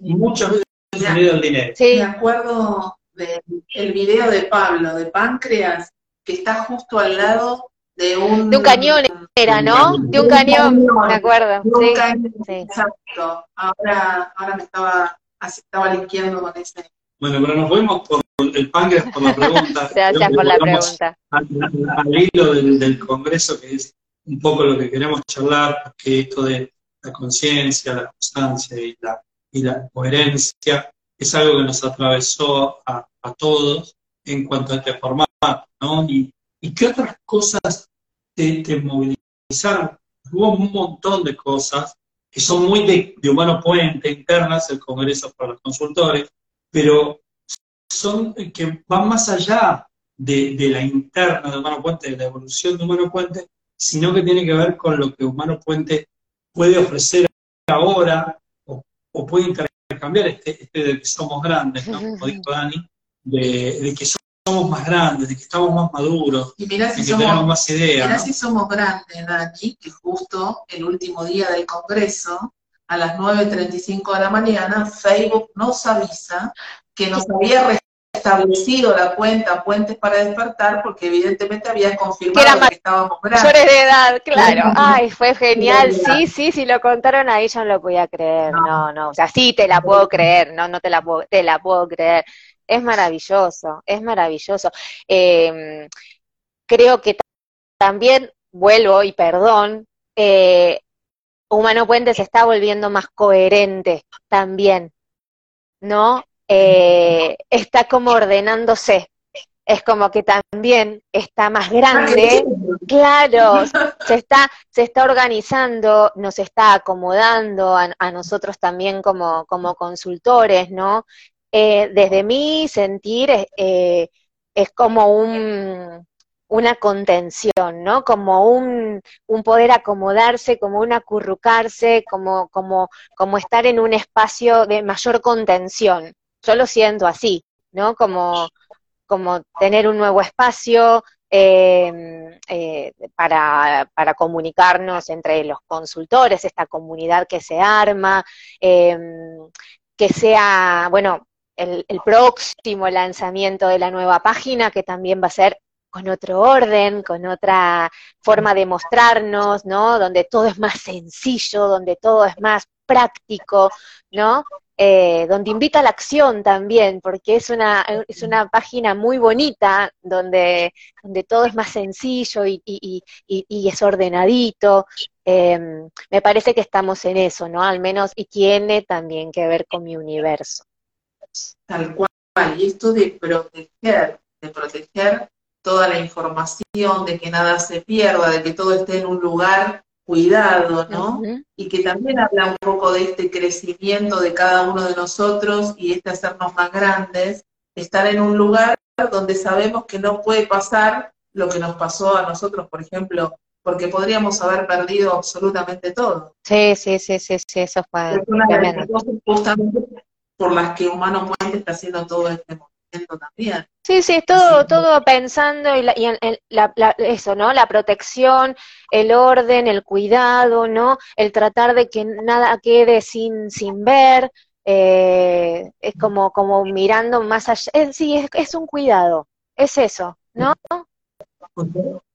muchas veces el dinero. Sí. Me acuerdo del video de Pablo, de Páncreas, que está justo al lado de un... De un cañón era, ¿no? De un cañón, me acuerdo. sí, Exacto. Ahora, ahora me estaba, estaba linkeando con ese. Bueno, pero nos fuimos por el páncreas por la pregunta. Gracias por la pregunta. Al, hilo del, del, Congreso, que es un poco lo que queremos charlar, porque esto de la conciencia, la constancia y la, y la coherencia es algo que nos atravesó a, a todos en cuanto a este formato, ¿no? Y, ¿Y qué otras cosas te, movilizaron? Hubo un montón de cosas que son muy de, humano puente, internas, el Congreso para los consultores, pero son que van más allá de, la interna de Humano Puente, de la evolución de Humano Puente, sino que tiene que ver con lo que Humano Puente puede ofrecer ahora o, puede intercambiar este, este, de que somos grandes, como dijo Dani, de, de que somos más grandes, de que estamos más maduros, y mirá si de que tenemos más ideas. Mirá si somos grandes, Dani, que justo el último día del Congreso, a las 9.35 de la mañana, Facebook nos avisa que nos había restablecido la cuenta Puentes para Despertar porque evidentemente había confirmado que, estábamos grandes. de edad, claro. Ay, fue genial. Sí, sí, sí lo contaron ahí, yo no lo podía creer. No, no. O sea, sí te la puedo creer, no, no te la puedo, te la puedo creer. Es maravilloso, es maravilloso. Em, creo que también, vuelvo y perdón, eh, Humano Puente se está volviendo más coherente también, ¿no? Eh, está como ordenándose. Es como que también está más grande, claro, se está, se está organizando, nos está acomodando a, nosotros también como, como consultores, ¿no? Eh, desde mi sentir eh, es como un, una contención, ¿no? Como un, poder acomodarse, como un acurrucarse, como, como, como estar en un espacio de mayor contención. Yo lo siento así, ¿no? Como, como tener un nuevo espacio em, eh, para, para, comunicarnos entre los consultores, esta comunidad que se arma, em, que sea, bueno, el, próximo lanzamiento de la nueva página, que también va a ser con otro orden, con otra forma de mostrarnos, ¿no? Donde todo es más sencillo, donde todo es más práctico, ¿no? Eh, donde invita a la acción también, porque es una, es una página muy bonita, donde, donde todo es más sencillo y, y, y, es ordenadito. Em, me parece que estamos en eso, ¿no? Al menos, y tiene también que ver con mi universo. Tal cual. Y esto de proteger, de proteger toda la información, de que nada se pierda, de que todo esté en un lugar cuidado, ¿no? Y que también habla un poco de este crecimiento de cada uno de nosotros y este hacernos más grandes, estar en un lugar donde sabemos que no puede pasar lo que nos pasó a nosotros, por ejemplo, porque podríamos haber perdido absolutamente todo. Sí, sí, sí, sí, sí eso fue. justamente por las que Humano Puente está haciendo todo este movimiento también. Sí, sí, todo, todo pensando y, en, eso, ¿no? La protección, el orden, el cuidado, ¿no? El tratar de que nada quede sin, sin ver, eh, es como, como mirando más allá. sí, es, es un cuidado, es eso, ¿no?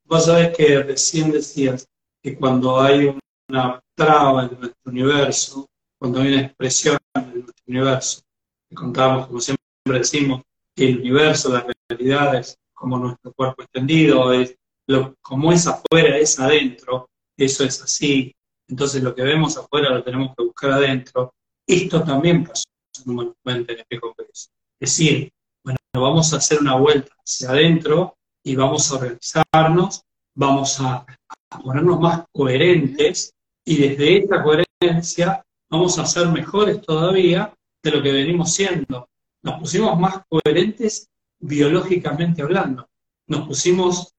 Vos sabés que recién decías que cuando hay una traba en nuestro universo, cuando hay una expresión en nuestro universo, contamos, como siempre decimos, que el universo, la realidad es como nuestro cuerpo extendido, es como es afuera, es adentro, eso es así. Entonces lo que vemos afuera lo tenemos que buscar adentro. Esto también pasó en un en el espejo Es decir, bueno, vamos a hacer una vuelta hacia adentro y vamos a organizarnos, vamos a, a ponernos más coherentes y desde esta coherencia vamos a ser mejores todavía de lo que venimos siendo. Nos pusimos más coherentes biológicamente hablando. Nos pusimos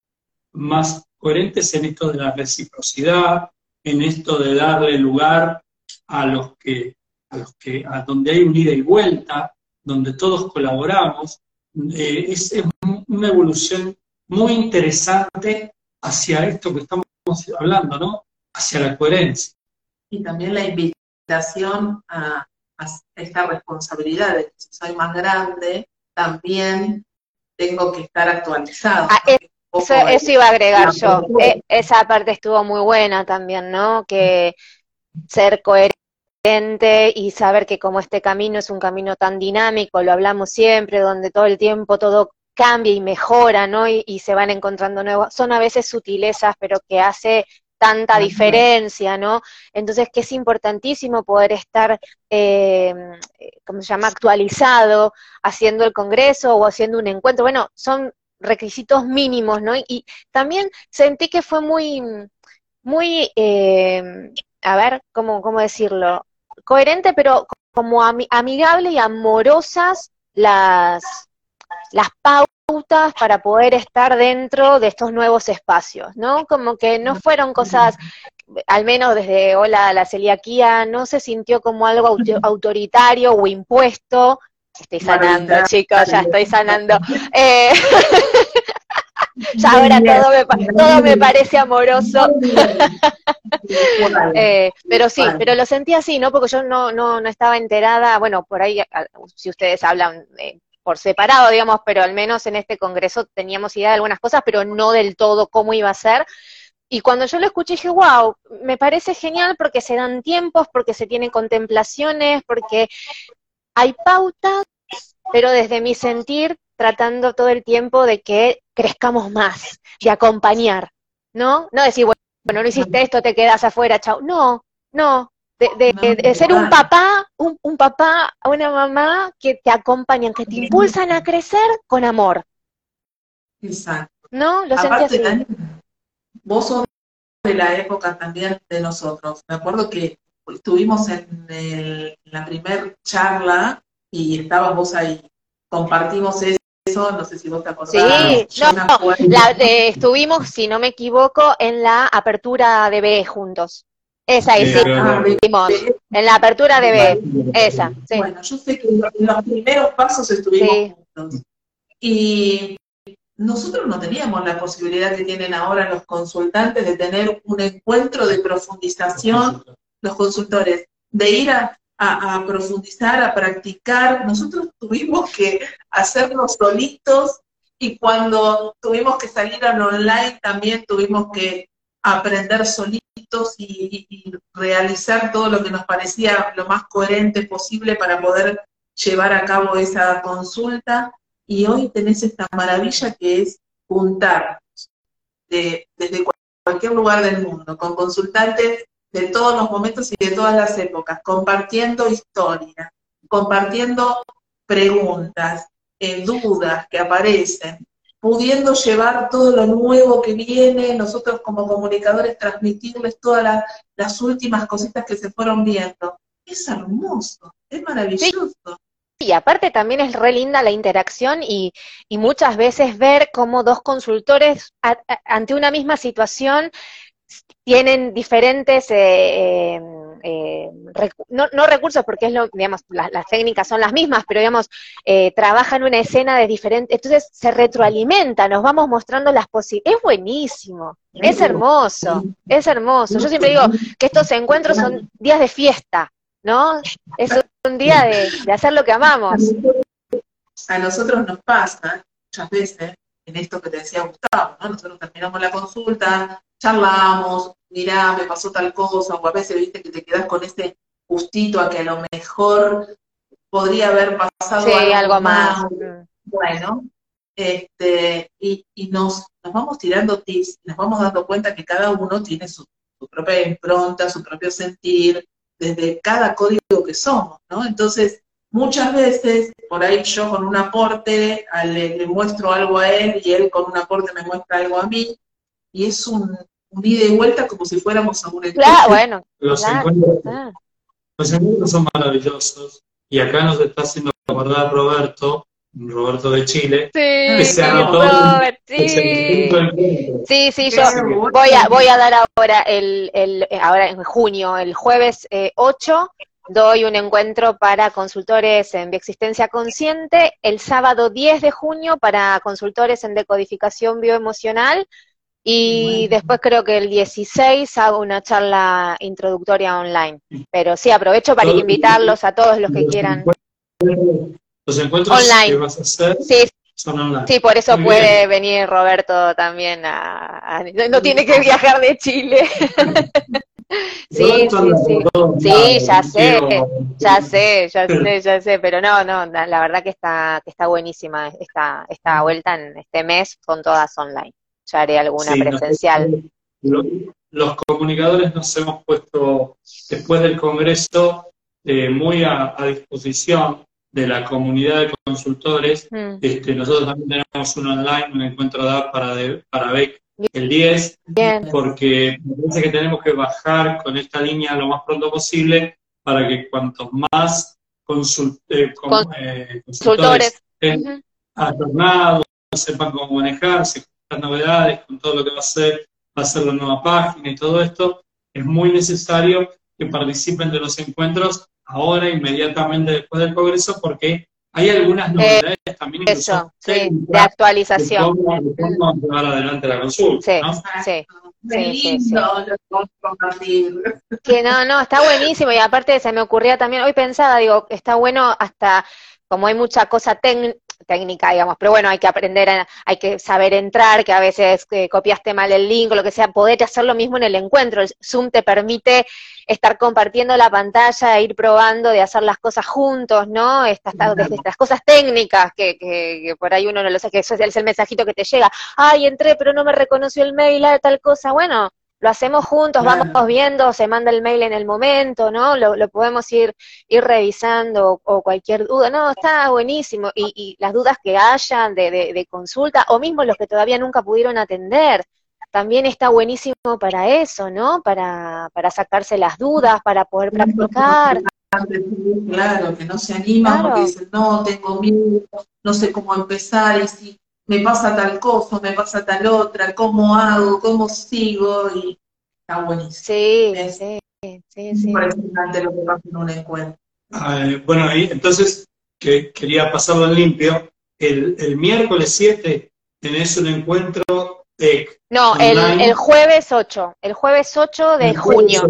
más coherentes en esto de la reciprocidad, en esto de darle lugar a los que, a los que, a donde hay un ida y vuelta, donde todos colaboramos. Eh, es, es una evolución muy interesante hacia esto que estamos hablando, ¿no? Hacia la coherencia. Y también la invitación a, a esta responsabilidad de que si soy más grande, también tengo que estar actualizado. Ah, eso, eso, iba a agregar yo. E, esa parte estuvo muy buena también, ¿no? Que ser coherente y saber que como este camino es un camino tan dinámico, lo hablamos siempre, donde todo el tiempo todo cambia y mejora, ¿no? Y, y se van encontrando nuevos, son a veces sutilezas, pero que hace tanta diferencia, ¿no? Entonces que es importantísimo poder estar, eh, ¿cómo se llama?, actualizado, haciendo el congreso o haciendo un encuentro. Bueno, son requisitos mínimos, ¿no? Y, también sentí que fue muy, muy, eh, a ver, ¿cómo, ¿cómo decirlo? Coherente, pero como amigable y amorosas las, las pautas para poder estar dentro de estos nuevos espacios, ¿no? Como que no fueron cosas, al menos desde Hola la celiaquía, no se sintió como algo autoritario o impuesto. Estoy sanando, chicos, ya estoy sanando. Eh, ya ahora todo me, todo me parece amoroso. eh, pero sí, pero lo sentí así, ¿no? Porque yo no, no, no estaba enterada, bueno, por ahí, si ustedes hablan eh, por separado, digamos, pero al menos en este congreso teníamos idea de algunas cosas, pero no del todo cómo iba a ser. Y cuando yo lo escuché dije, wow, me parece genial porque se dan tiempos, porque se tienen contemplaciones, porque hay pautas, pero desde mi sentir tratando todo el tiempo de que crezcamos más, de acompañar, ¿no? No decir, bueno, no hiciste esto, te quedas afuera, chao. No, no, de, ser un papá, un, un, papá, una mamá que te acompañan, que te impulsan a crecer con amor. Exacto. ¿No? Lo sentí así. vos sos de la época también de nosotros. Me acuerdo que estuvimos en, el, la primer charla y estabas vos ahí. Compartimos eso, no sé si vos te acordás. Sí, no, la, estuvimos, si no me equivoco, en la apertura de B juntos. Esa, ahí sí, en la apertura de B, esa, sí. Bueno, yo sé que en los primeros pasos estuvimos juntos. Y nosotros no teníamos la posibilidad que tienen ahora los consultantes de tener un encuentro de profundización, los consultores, de ir a, a, profundizar, a practicar. Nosotros tuvimos que hacernos solitos y cuando tuvimos que salir al online también tuvimos que aprender solitos y, realizar todo lo que nos parecía lo más coherente posible para poder llevar a cabo esa consulta. Y hoy tenés esta maravilla que es juntar desde cualquier lugar del mundo, con consultantes de todos los momentos y de todas las épocas, compartiendo historia, compartiendo preguntas, eh, dudas que aparecen, pudiendo llevar todo lo nuevo que viene, nosotros como comunicadores transmitirles todas las últimas cositas que se fueron viendo. Es hermoso, es maravilloso. Y aparte también es re linda la interacción y, y muchas veces ver cómo dos consultores ante una misma situación tienen diferentes eh, eh eh, no, recursos porque es lo, digamos, las técnicas son las mismas, pero digamos, eh, trabajan una escena de diferente, entonces se retroalimenta, nos vamos mostrando las posibilidades, es buenísimo, es hermoso, es hermoso. Yo siempre digo que estos encuentros son días de fiesta, ¿no? Es un día de, hacer lo que amamos. A nosotros nos pasa muchas veces en esto que te decía Gustavo, ¿no? Nosotros terminamos la consulta, charlamos, mirá, me pasó tal cosa, o a veces viste que te quedas con ese gustito a que a lo mejor podría haber pasado algo, más. Bueno, este, y, y nos, nos, vamos tirando tips, nos vamos dando cuenta que cada uno tiene su, su propia impronta, su propio sentir, desde cada código que somos, ¿no? Entonces, muchas veces, por ahí yo con un aporte le, muestro algo a él y él con un aporte me muestra algo a mí, y es un, un ida y vuelta como si fuéramos a un encuentro. Claro, bueno. Los, encuentros, los encuentros son maravillosos, y acá nos está haciendo acordar Roberto, Roberto de Chile, sí, que se Robert, sí. sí, sí, yo voy a, voy a dar ahora, el, el, ahora en junio, el jueves 8, eh, doy un encuentro para consultores en bioexistencia consciente, el sábado 10 de junio para consultores en decodificación bioemocional y después creo que el 16 hago una charla introductoria online. Pero sí, aprovecho para invitarlos a todos los que quieran. Los encuentros online. que vas a hacer sí, son online. Sí, por eso puede venir Roberto también a, no, tiene que viajar de Chile. sí, sí, sí. Sí, ya sé, ya sé, ya sé, ya sé, pero no, no, la verdad que está, que está buenísima esta, esta vuelta en este mes, son todas online ya haré alguna presencial. los, comunicadores nos hemos puesto, después del Congreso, eh, muy a, disposición de la comunidad de consultores. Mm. Este, nosotros también tenemos un online, un encuentro de para, para BEC el 10, porque me parece que tenemos que bajar con esta línea lo más pronto posible para que cuantos más eh, eh, consultores estén sepan cómo manejarse, las novedades, con todo lo que va a ser, va a ser la nueva página y todo esto, es muy necesario que participen de los encuentros ahora, inmediatamente después del Congreso, porque hay algunas novedades también eso, sí, de actualización. De cómo, llevar adelante la consulta. Sí, ¿no? sí. Sí, sí, Que no, no, está buenísimo y aparte se me ocurría también, hoy pensaba, digo, está bueno hasta como hay mucha cosa técnica, técnica, digamos, pero bueno, hay que aprender, hay que saber entrar, que a veces eh, copiaste mal el link o lo que sea, poder hacer lo mismo en el encuentro. El Zoom te permite estar compartiendo la pantalla, ir probando de hacer las cosas juntos, ¿no? Estas, estas cosas técnicas que, que, por ahí uno no lo sabe, que eso es el mensajito que te llega, ay, entré, pero no me reconoció el mail, ah, tal cosa, bueno, lo hacemos juntos, vamos viendo, se manda el mail en el momento, ¿no? Lo, lo podemos ir, ir revisando o, cualquier duda. No, está buenísimo. Y, y las dudas que hayan de, de, consulta, o mismo los que todavía nunca pudieron atender, también está buenísimo para eso, ¿no? Para, para sacarse las dudas, para poder practicar. Claro, que no se animan porque dicen, no, tengo miedo, no sé cómo empezar, y si me pasa tal cosa, me pasa tal otra, cómo hago, cómo sigo, y está buenísimo. Sí, sí, sí, sí. impresionante lo que pasa en un encuentro. bueno, entonces que quería pasarlo en limpio. El, el miércoles 7 tenés un encuentro de... No, el, el, jueves 8, el jueves 8 de junio.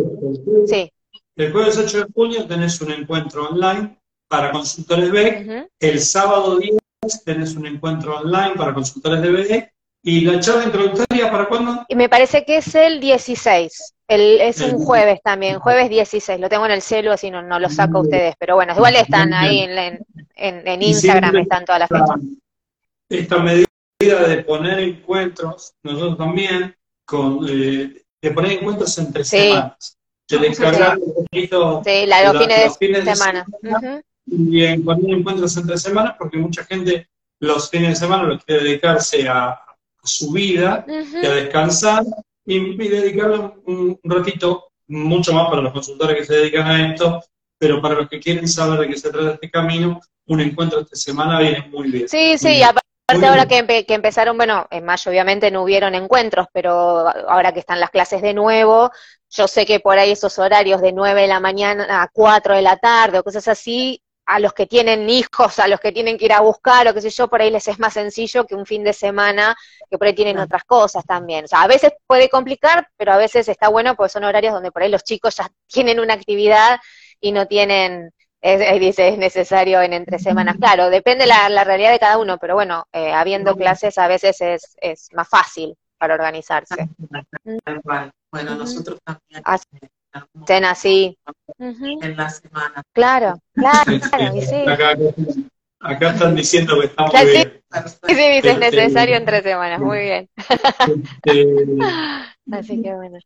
sí. El jueves 8 de junio tenés un encuentro online para consultores B. El sábado 10 tenés un encuentro online para consultores de BE. ¿Y la charla introductoria para cuándo? Y me parece que es el 16. El, es un jueves también, jueves 16. Lo tengo en el celu, así no, no lo saco a ustedes. Pero bueno, igual están ahí en, en, Instagram, están todas las fechas. Esta medida de poner encuentros, nosotros también, con, eh, de poner encuentros entre semanas. De descargar un poquito. Sí, la, los, fines de, semana y en poner encuentros entre semanas, porque mucha gente los fines de semana lo quiere dedicarse a, su vida y a descansar y, y dedicarle un, ratito, mucho más para los consultores que se dedican a esto, pero para los que quieren saber de qué se trata este camino, un encuentro esta semana viene muy bien. Sí, sí, aparte ahora que, que, empezaron, bueno, en mayo obviamente no hubieron encuentros, pero ahora que están las clases de nuevo, yo sé que por ahí esos horarios de 9 de la mañana a 4 de la tarde o cosas así, a los que tienen hijos, a los que tienen que ir a buscar o qué sé yo, por ahí les es más sencillo que un fin de semana, que por ahí tienen otras cosas también. O sea, a veces puede complicar, pero a veces está bueno porque son horarios donde por ahí los chicos ya tienen una actividad y no tienen, es, dice, es necesario en entre semanas. Claro, depende la, la realidad de cada uno, pero bueno, eh, habiendo clases a veces es, es más fácil para organizarse. Bueno, nosotros también. Estén así. En la semana. Claro, claro, claro, sí. Acá, están diciendo que estamos bien. Sí, sí, dice, es necesario en tres semanas, muy bien. Este, así que bueno.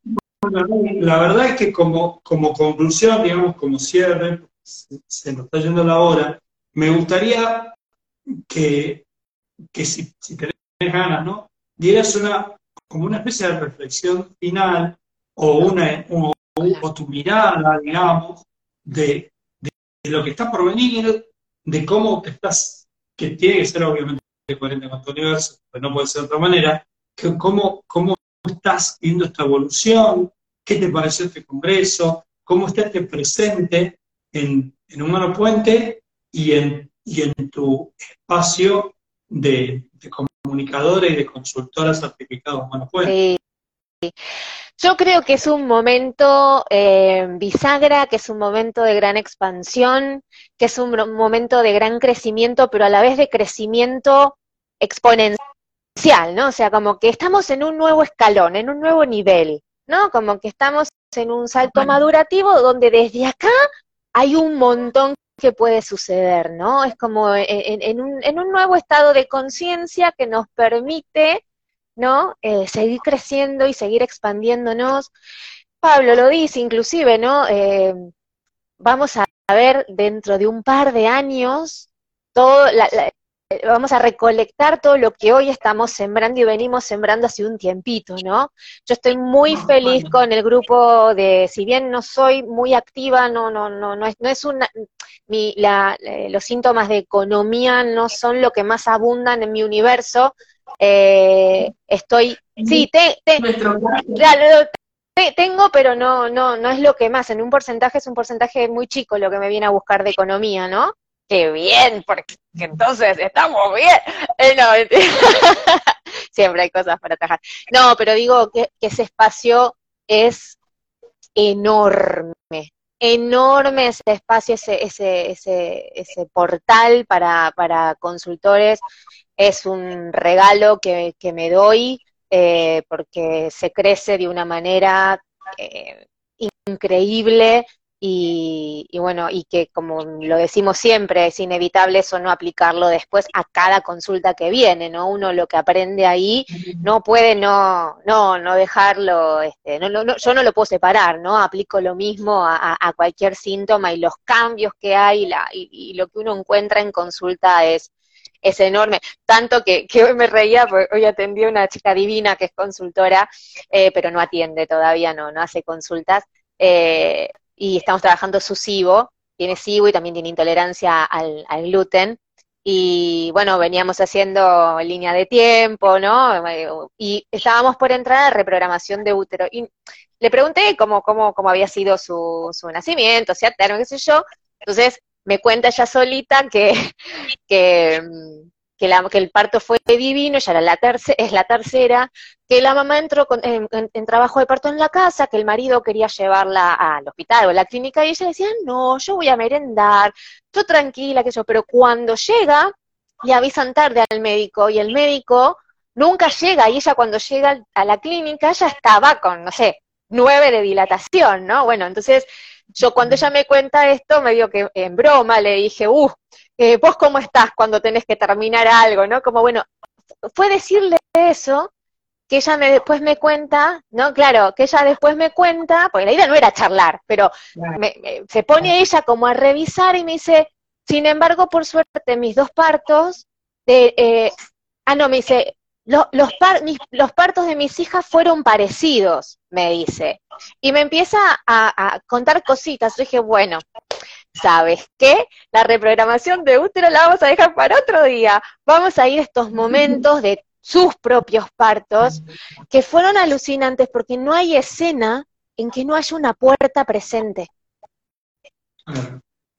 La verdad es que como, como conclusión, digamos, como cierre, se, nos está yendo la hora, me gustaría que, que si, si tenés ganas, ¿no? Dieras una, como una especie de reflexión final o, una, o, o tu mirada, digamos, de, de, lo que está por venir, de cómo te estás, que tiene que ser obviamente coherente con tu universo, pero no puede ser de otra manera, que cómo, cómo estás viendo esta evolución, qué te pareció este congreso, cómo está este presente en, en Humano Puente y en, y en tu espacio de, de comunicadora y de consultora certificada Humano Puente. Sí. Yo creo que es un momento eh, bisagra, que es un momento de gran expansión, que es un momento de gran crecimiento, pero a la vez de crecimiento exponencial, ¿no? O sea, como que estamos en un nuevo escalón, en un nuevo nivel, ¿no? Como que estamos en un salto madurativo donde desde acá hay un montón que puede suceder, ¿no? Es como en, en, un, en un, nuevo estado de conciencia que nos permite, ¿no? Eh, seguir creciendo y seguir expandiéndonos. Pablo lo dice inclusive, ¿no? Eh, vamos a ver dentro de un par de años todo, la, la, vamos a recolectar todo lo que hoy estamos sembrando y venimos sembrando hace un tiempito, ¿no? Yo estoy muy feliz con el grupo de, si bien no soy muy activa, no, no, no, no es, no es una, mi, la, los síntomas de economía no son lo que más abundan en mi universo. Eh, estoy, sí, te, te, claro, te, tengo, pero no, no, no es lo que más. En un porcentaje es un porcentaje muy chico lo que me viene a buscar de economía, ¿no? qué bien, porque entonces estamos bien. Eh, no, siempre hay cosas para trabajar. No, pero digo que, que, ese espacio es enorme, enorme ese espacio, ese, ese, ese, ese portal para, para consultores. Es un regalo que, que me doy eh, porque se crece de una manera eh, increíble y, y, bueno, y que como lo decimos siempre, es inevitable eso no aplicarlo después a cada consulta que viene, ¿no? Uno lo que aprende ahí no puede no, no, no dejarlo, este, no, no, yo no lo puedo separar, ¿no? Aplico lo mismo a, a cualquier síntoma y los cambios que hay la, y, y, lo que uno encuentra en consulta es, es enorme. Tanto que, hoy me reía, porque hoy atendí a una chica divina que es consultora, eh, pero no atiende todavía, no, no hace consultas. Eh, y estamos trabajando su SIBO, tiene SIBO y también tiene intolerancia al, gluten. Y bueno, veníamos haciendo línea de tiempo, ¿no? Y estábamos por entrar a reprogramación de útero. Y le pregunté cómo, cómo, cómo había sido su, su nacimiento, si termo, qué sé yo. Entonces me cuenta ella solita que, que, que, la, que el parto fue divino, ya era la tercera, es la tercera, que la mamá entró con, en, en, en, trabajo de parto en la casa, que el marido quería llevarla al hospital o a la clínica, y ella decía, no, yo voy a merendar, yo tranquila, que yo, pero cuando llega, le avisan tarde al médico, y el médico nunca llega, y ella cuando llega a la clínica, ya estaba con, no sé, nueve de dilatación, ¿no? Bueno, entonces, yo cuando ella me cuenta esto, me dio que en broma le dije, uh, eh, vos cómo estás cuando tenés que terminar algo, ¿no? Como, bueno, fue decirle eso, que ella me, después me cuenta, ¿no? Claro, que ella después me cuenta, porque la idea no era charlar, pero me, me, se pone ella como a revisar y me dice, sin embargo, por suerte, mis dos partos, de, eh, ah, no, me dice, los, par, mis, los, partos de mis hijas fueron parecidos, me dice. Y me empieza a, a, contar cositas. Yo dije, bueno, ¿sabes qué? La reprogramación de útero la vamos a dejar para otro día. Vamos a ir a estos momentos de sus propios partos, que fueron alucinantes porque no hay escena en que no haya una puerta presente.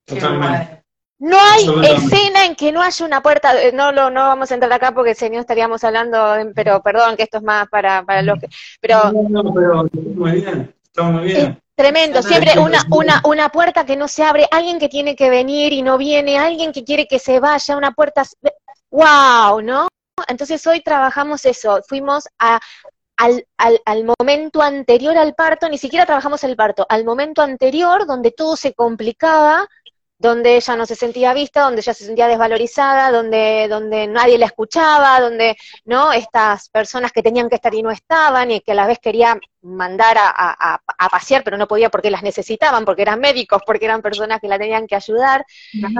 Totalmente. No hay escena en que no haya una puerta, no lo no vamos a entrar acá porque si no estaríamos hablando, pero perdón que esto es más para, para los que, pero, no, no, pero muy bien, está muy bien. Tremendo, siempre una, una, una puerta que no se abre, alguien que tiene que venir y no viene, alguien que quiere que se vaya, una puerta, wow, ¿no? Entonces hoy trabajamos eso, fuimos a, al, al, al, momento anterior al parto, ni siquiera trabajamos el parto, al momento anterior donde todo se complicaba, donde ella no se sentía vista, donde ella se sentía desvalorizada, donde, donde nadie la escuchaba, donde, ¿no? Estas personas que tenían que estar y no estaban, y que a la vez quería mandar a, pasear, pero no podía porque las necesitaban, porque eran médicos, porque eran personas que la tenían que ayudar,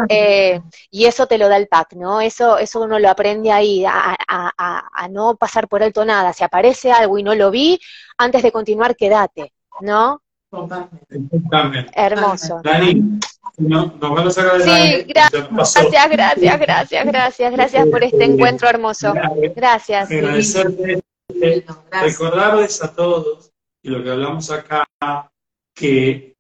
eh, y eso te lo da el PAC, ¿no? Eso, eso uno lo aprende ahí, a, a no pasar por alto nada. Si aparece algo y no lo vi, antes de continuar, quédate, ¿no? Totalmente. Hermoso. Dani, no, nos van a sacar de Sí, gracias, gracias, gracias, gracias, gracias por este encuentro hermoso. Gracias. Agradecerles, recordarles a todos, y lo que hablamos acá, que,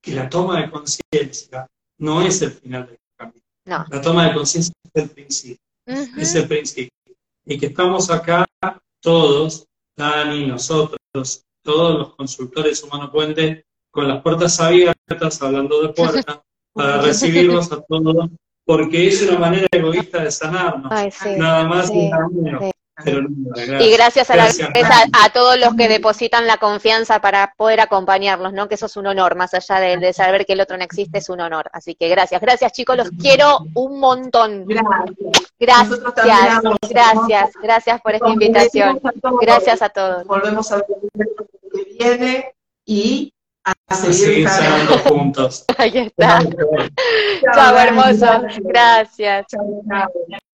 que la toma de conciencia no es el final del camino. No. La toma de conciencia es el principio. Es el principio. Y que estamos acá todos, Dani, nosotros, todos los consultores Humano Puente, con las puertas abiertas, hablando de puertas, para recibirlos a todos, porque es una manera egoísta de sanarnos. nada más y nada menos. y gracias, a, a, todos los que depositan la confianza para poder acompañarlos, ¿no? Que eso es un honor, más allá de, saber que el otro no existe, es un honor. Así que gracias, gracias chicos, los quiero un montón. Gracias, gracias, gracias, por esta invitación. Gracias a todos. Volvemos a que viene y a seguir, sanando juntos. Ahí está. Chao, hermoso. Gracias.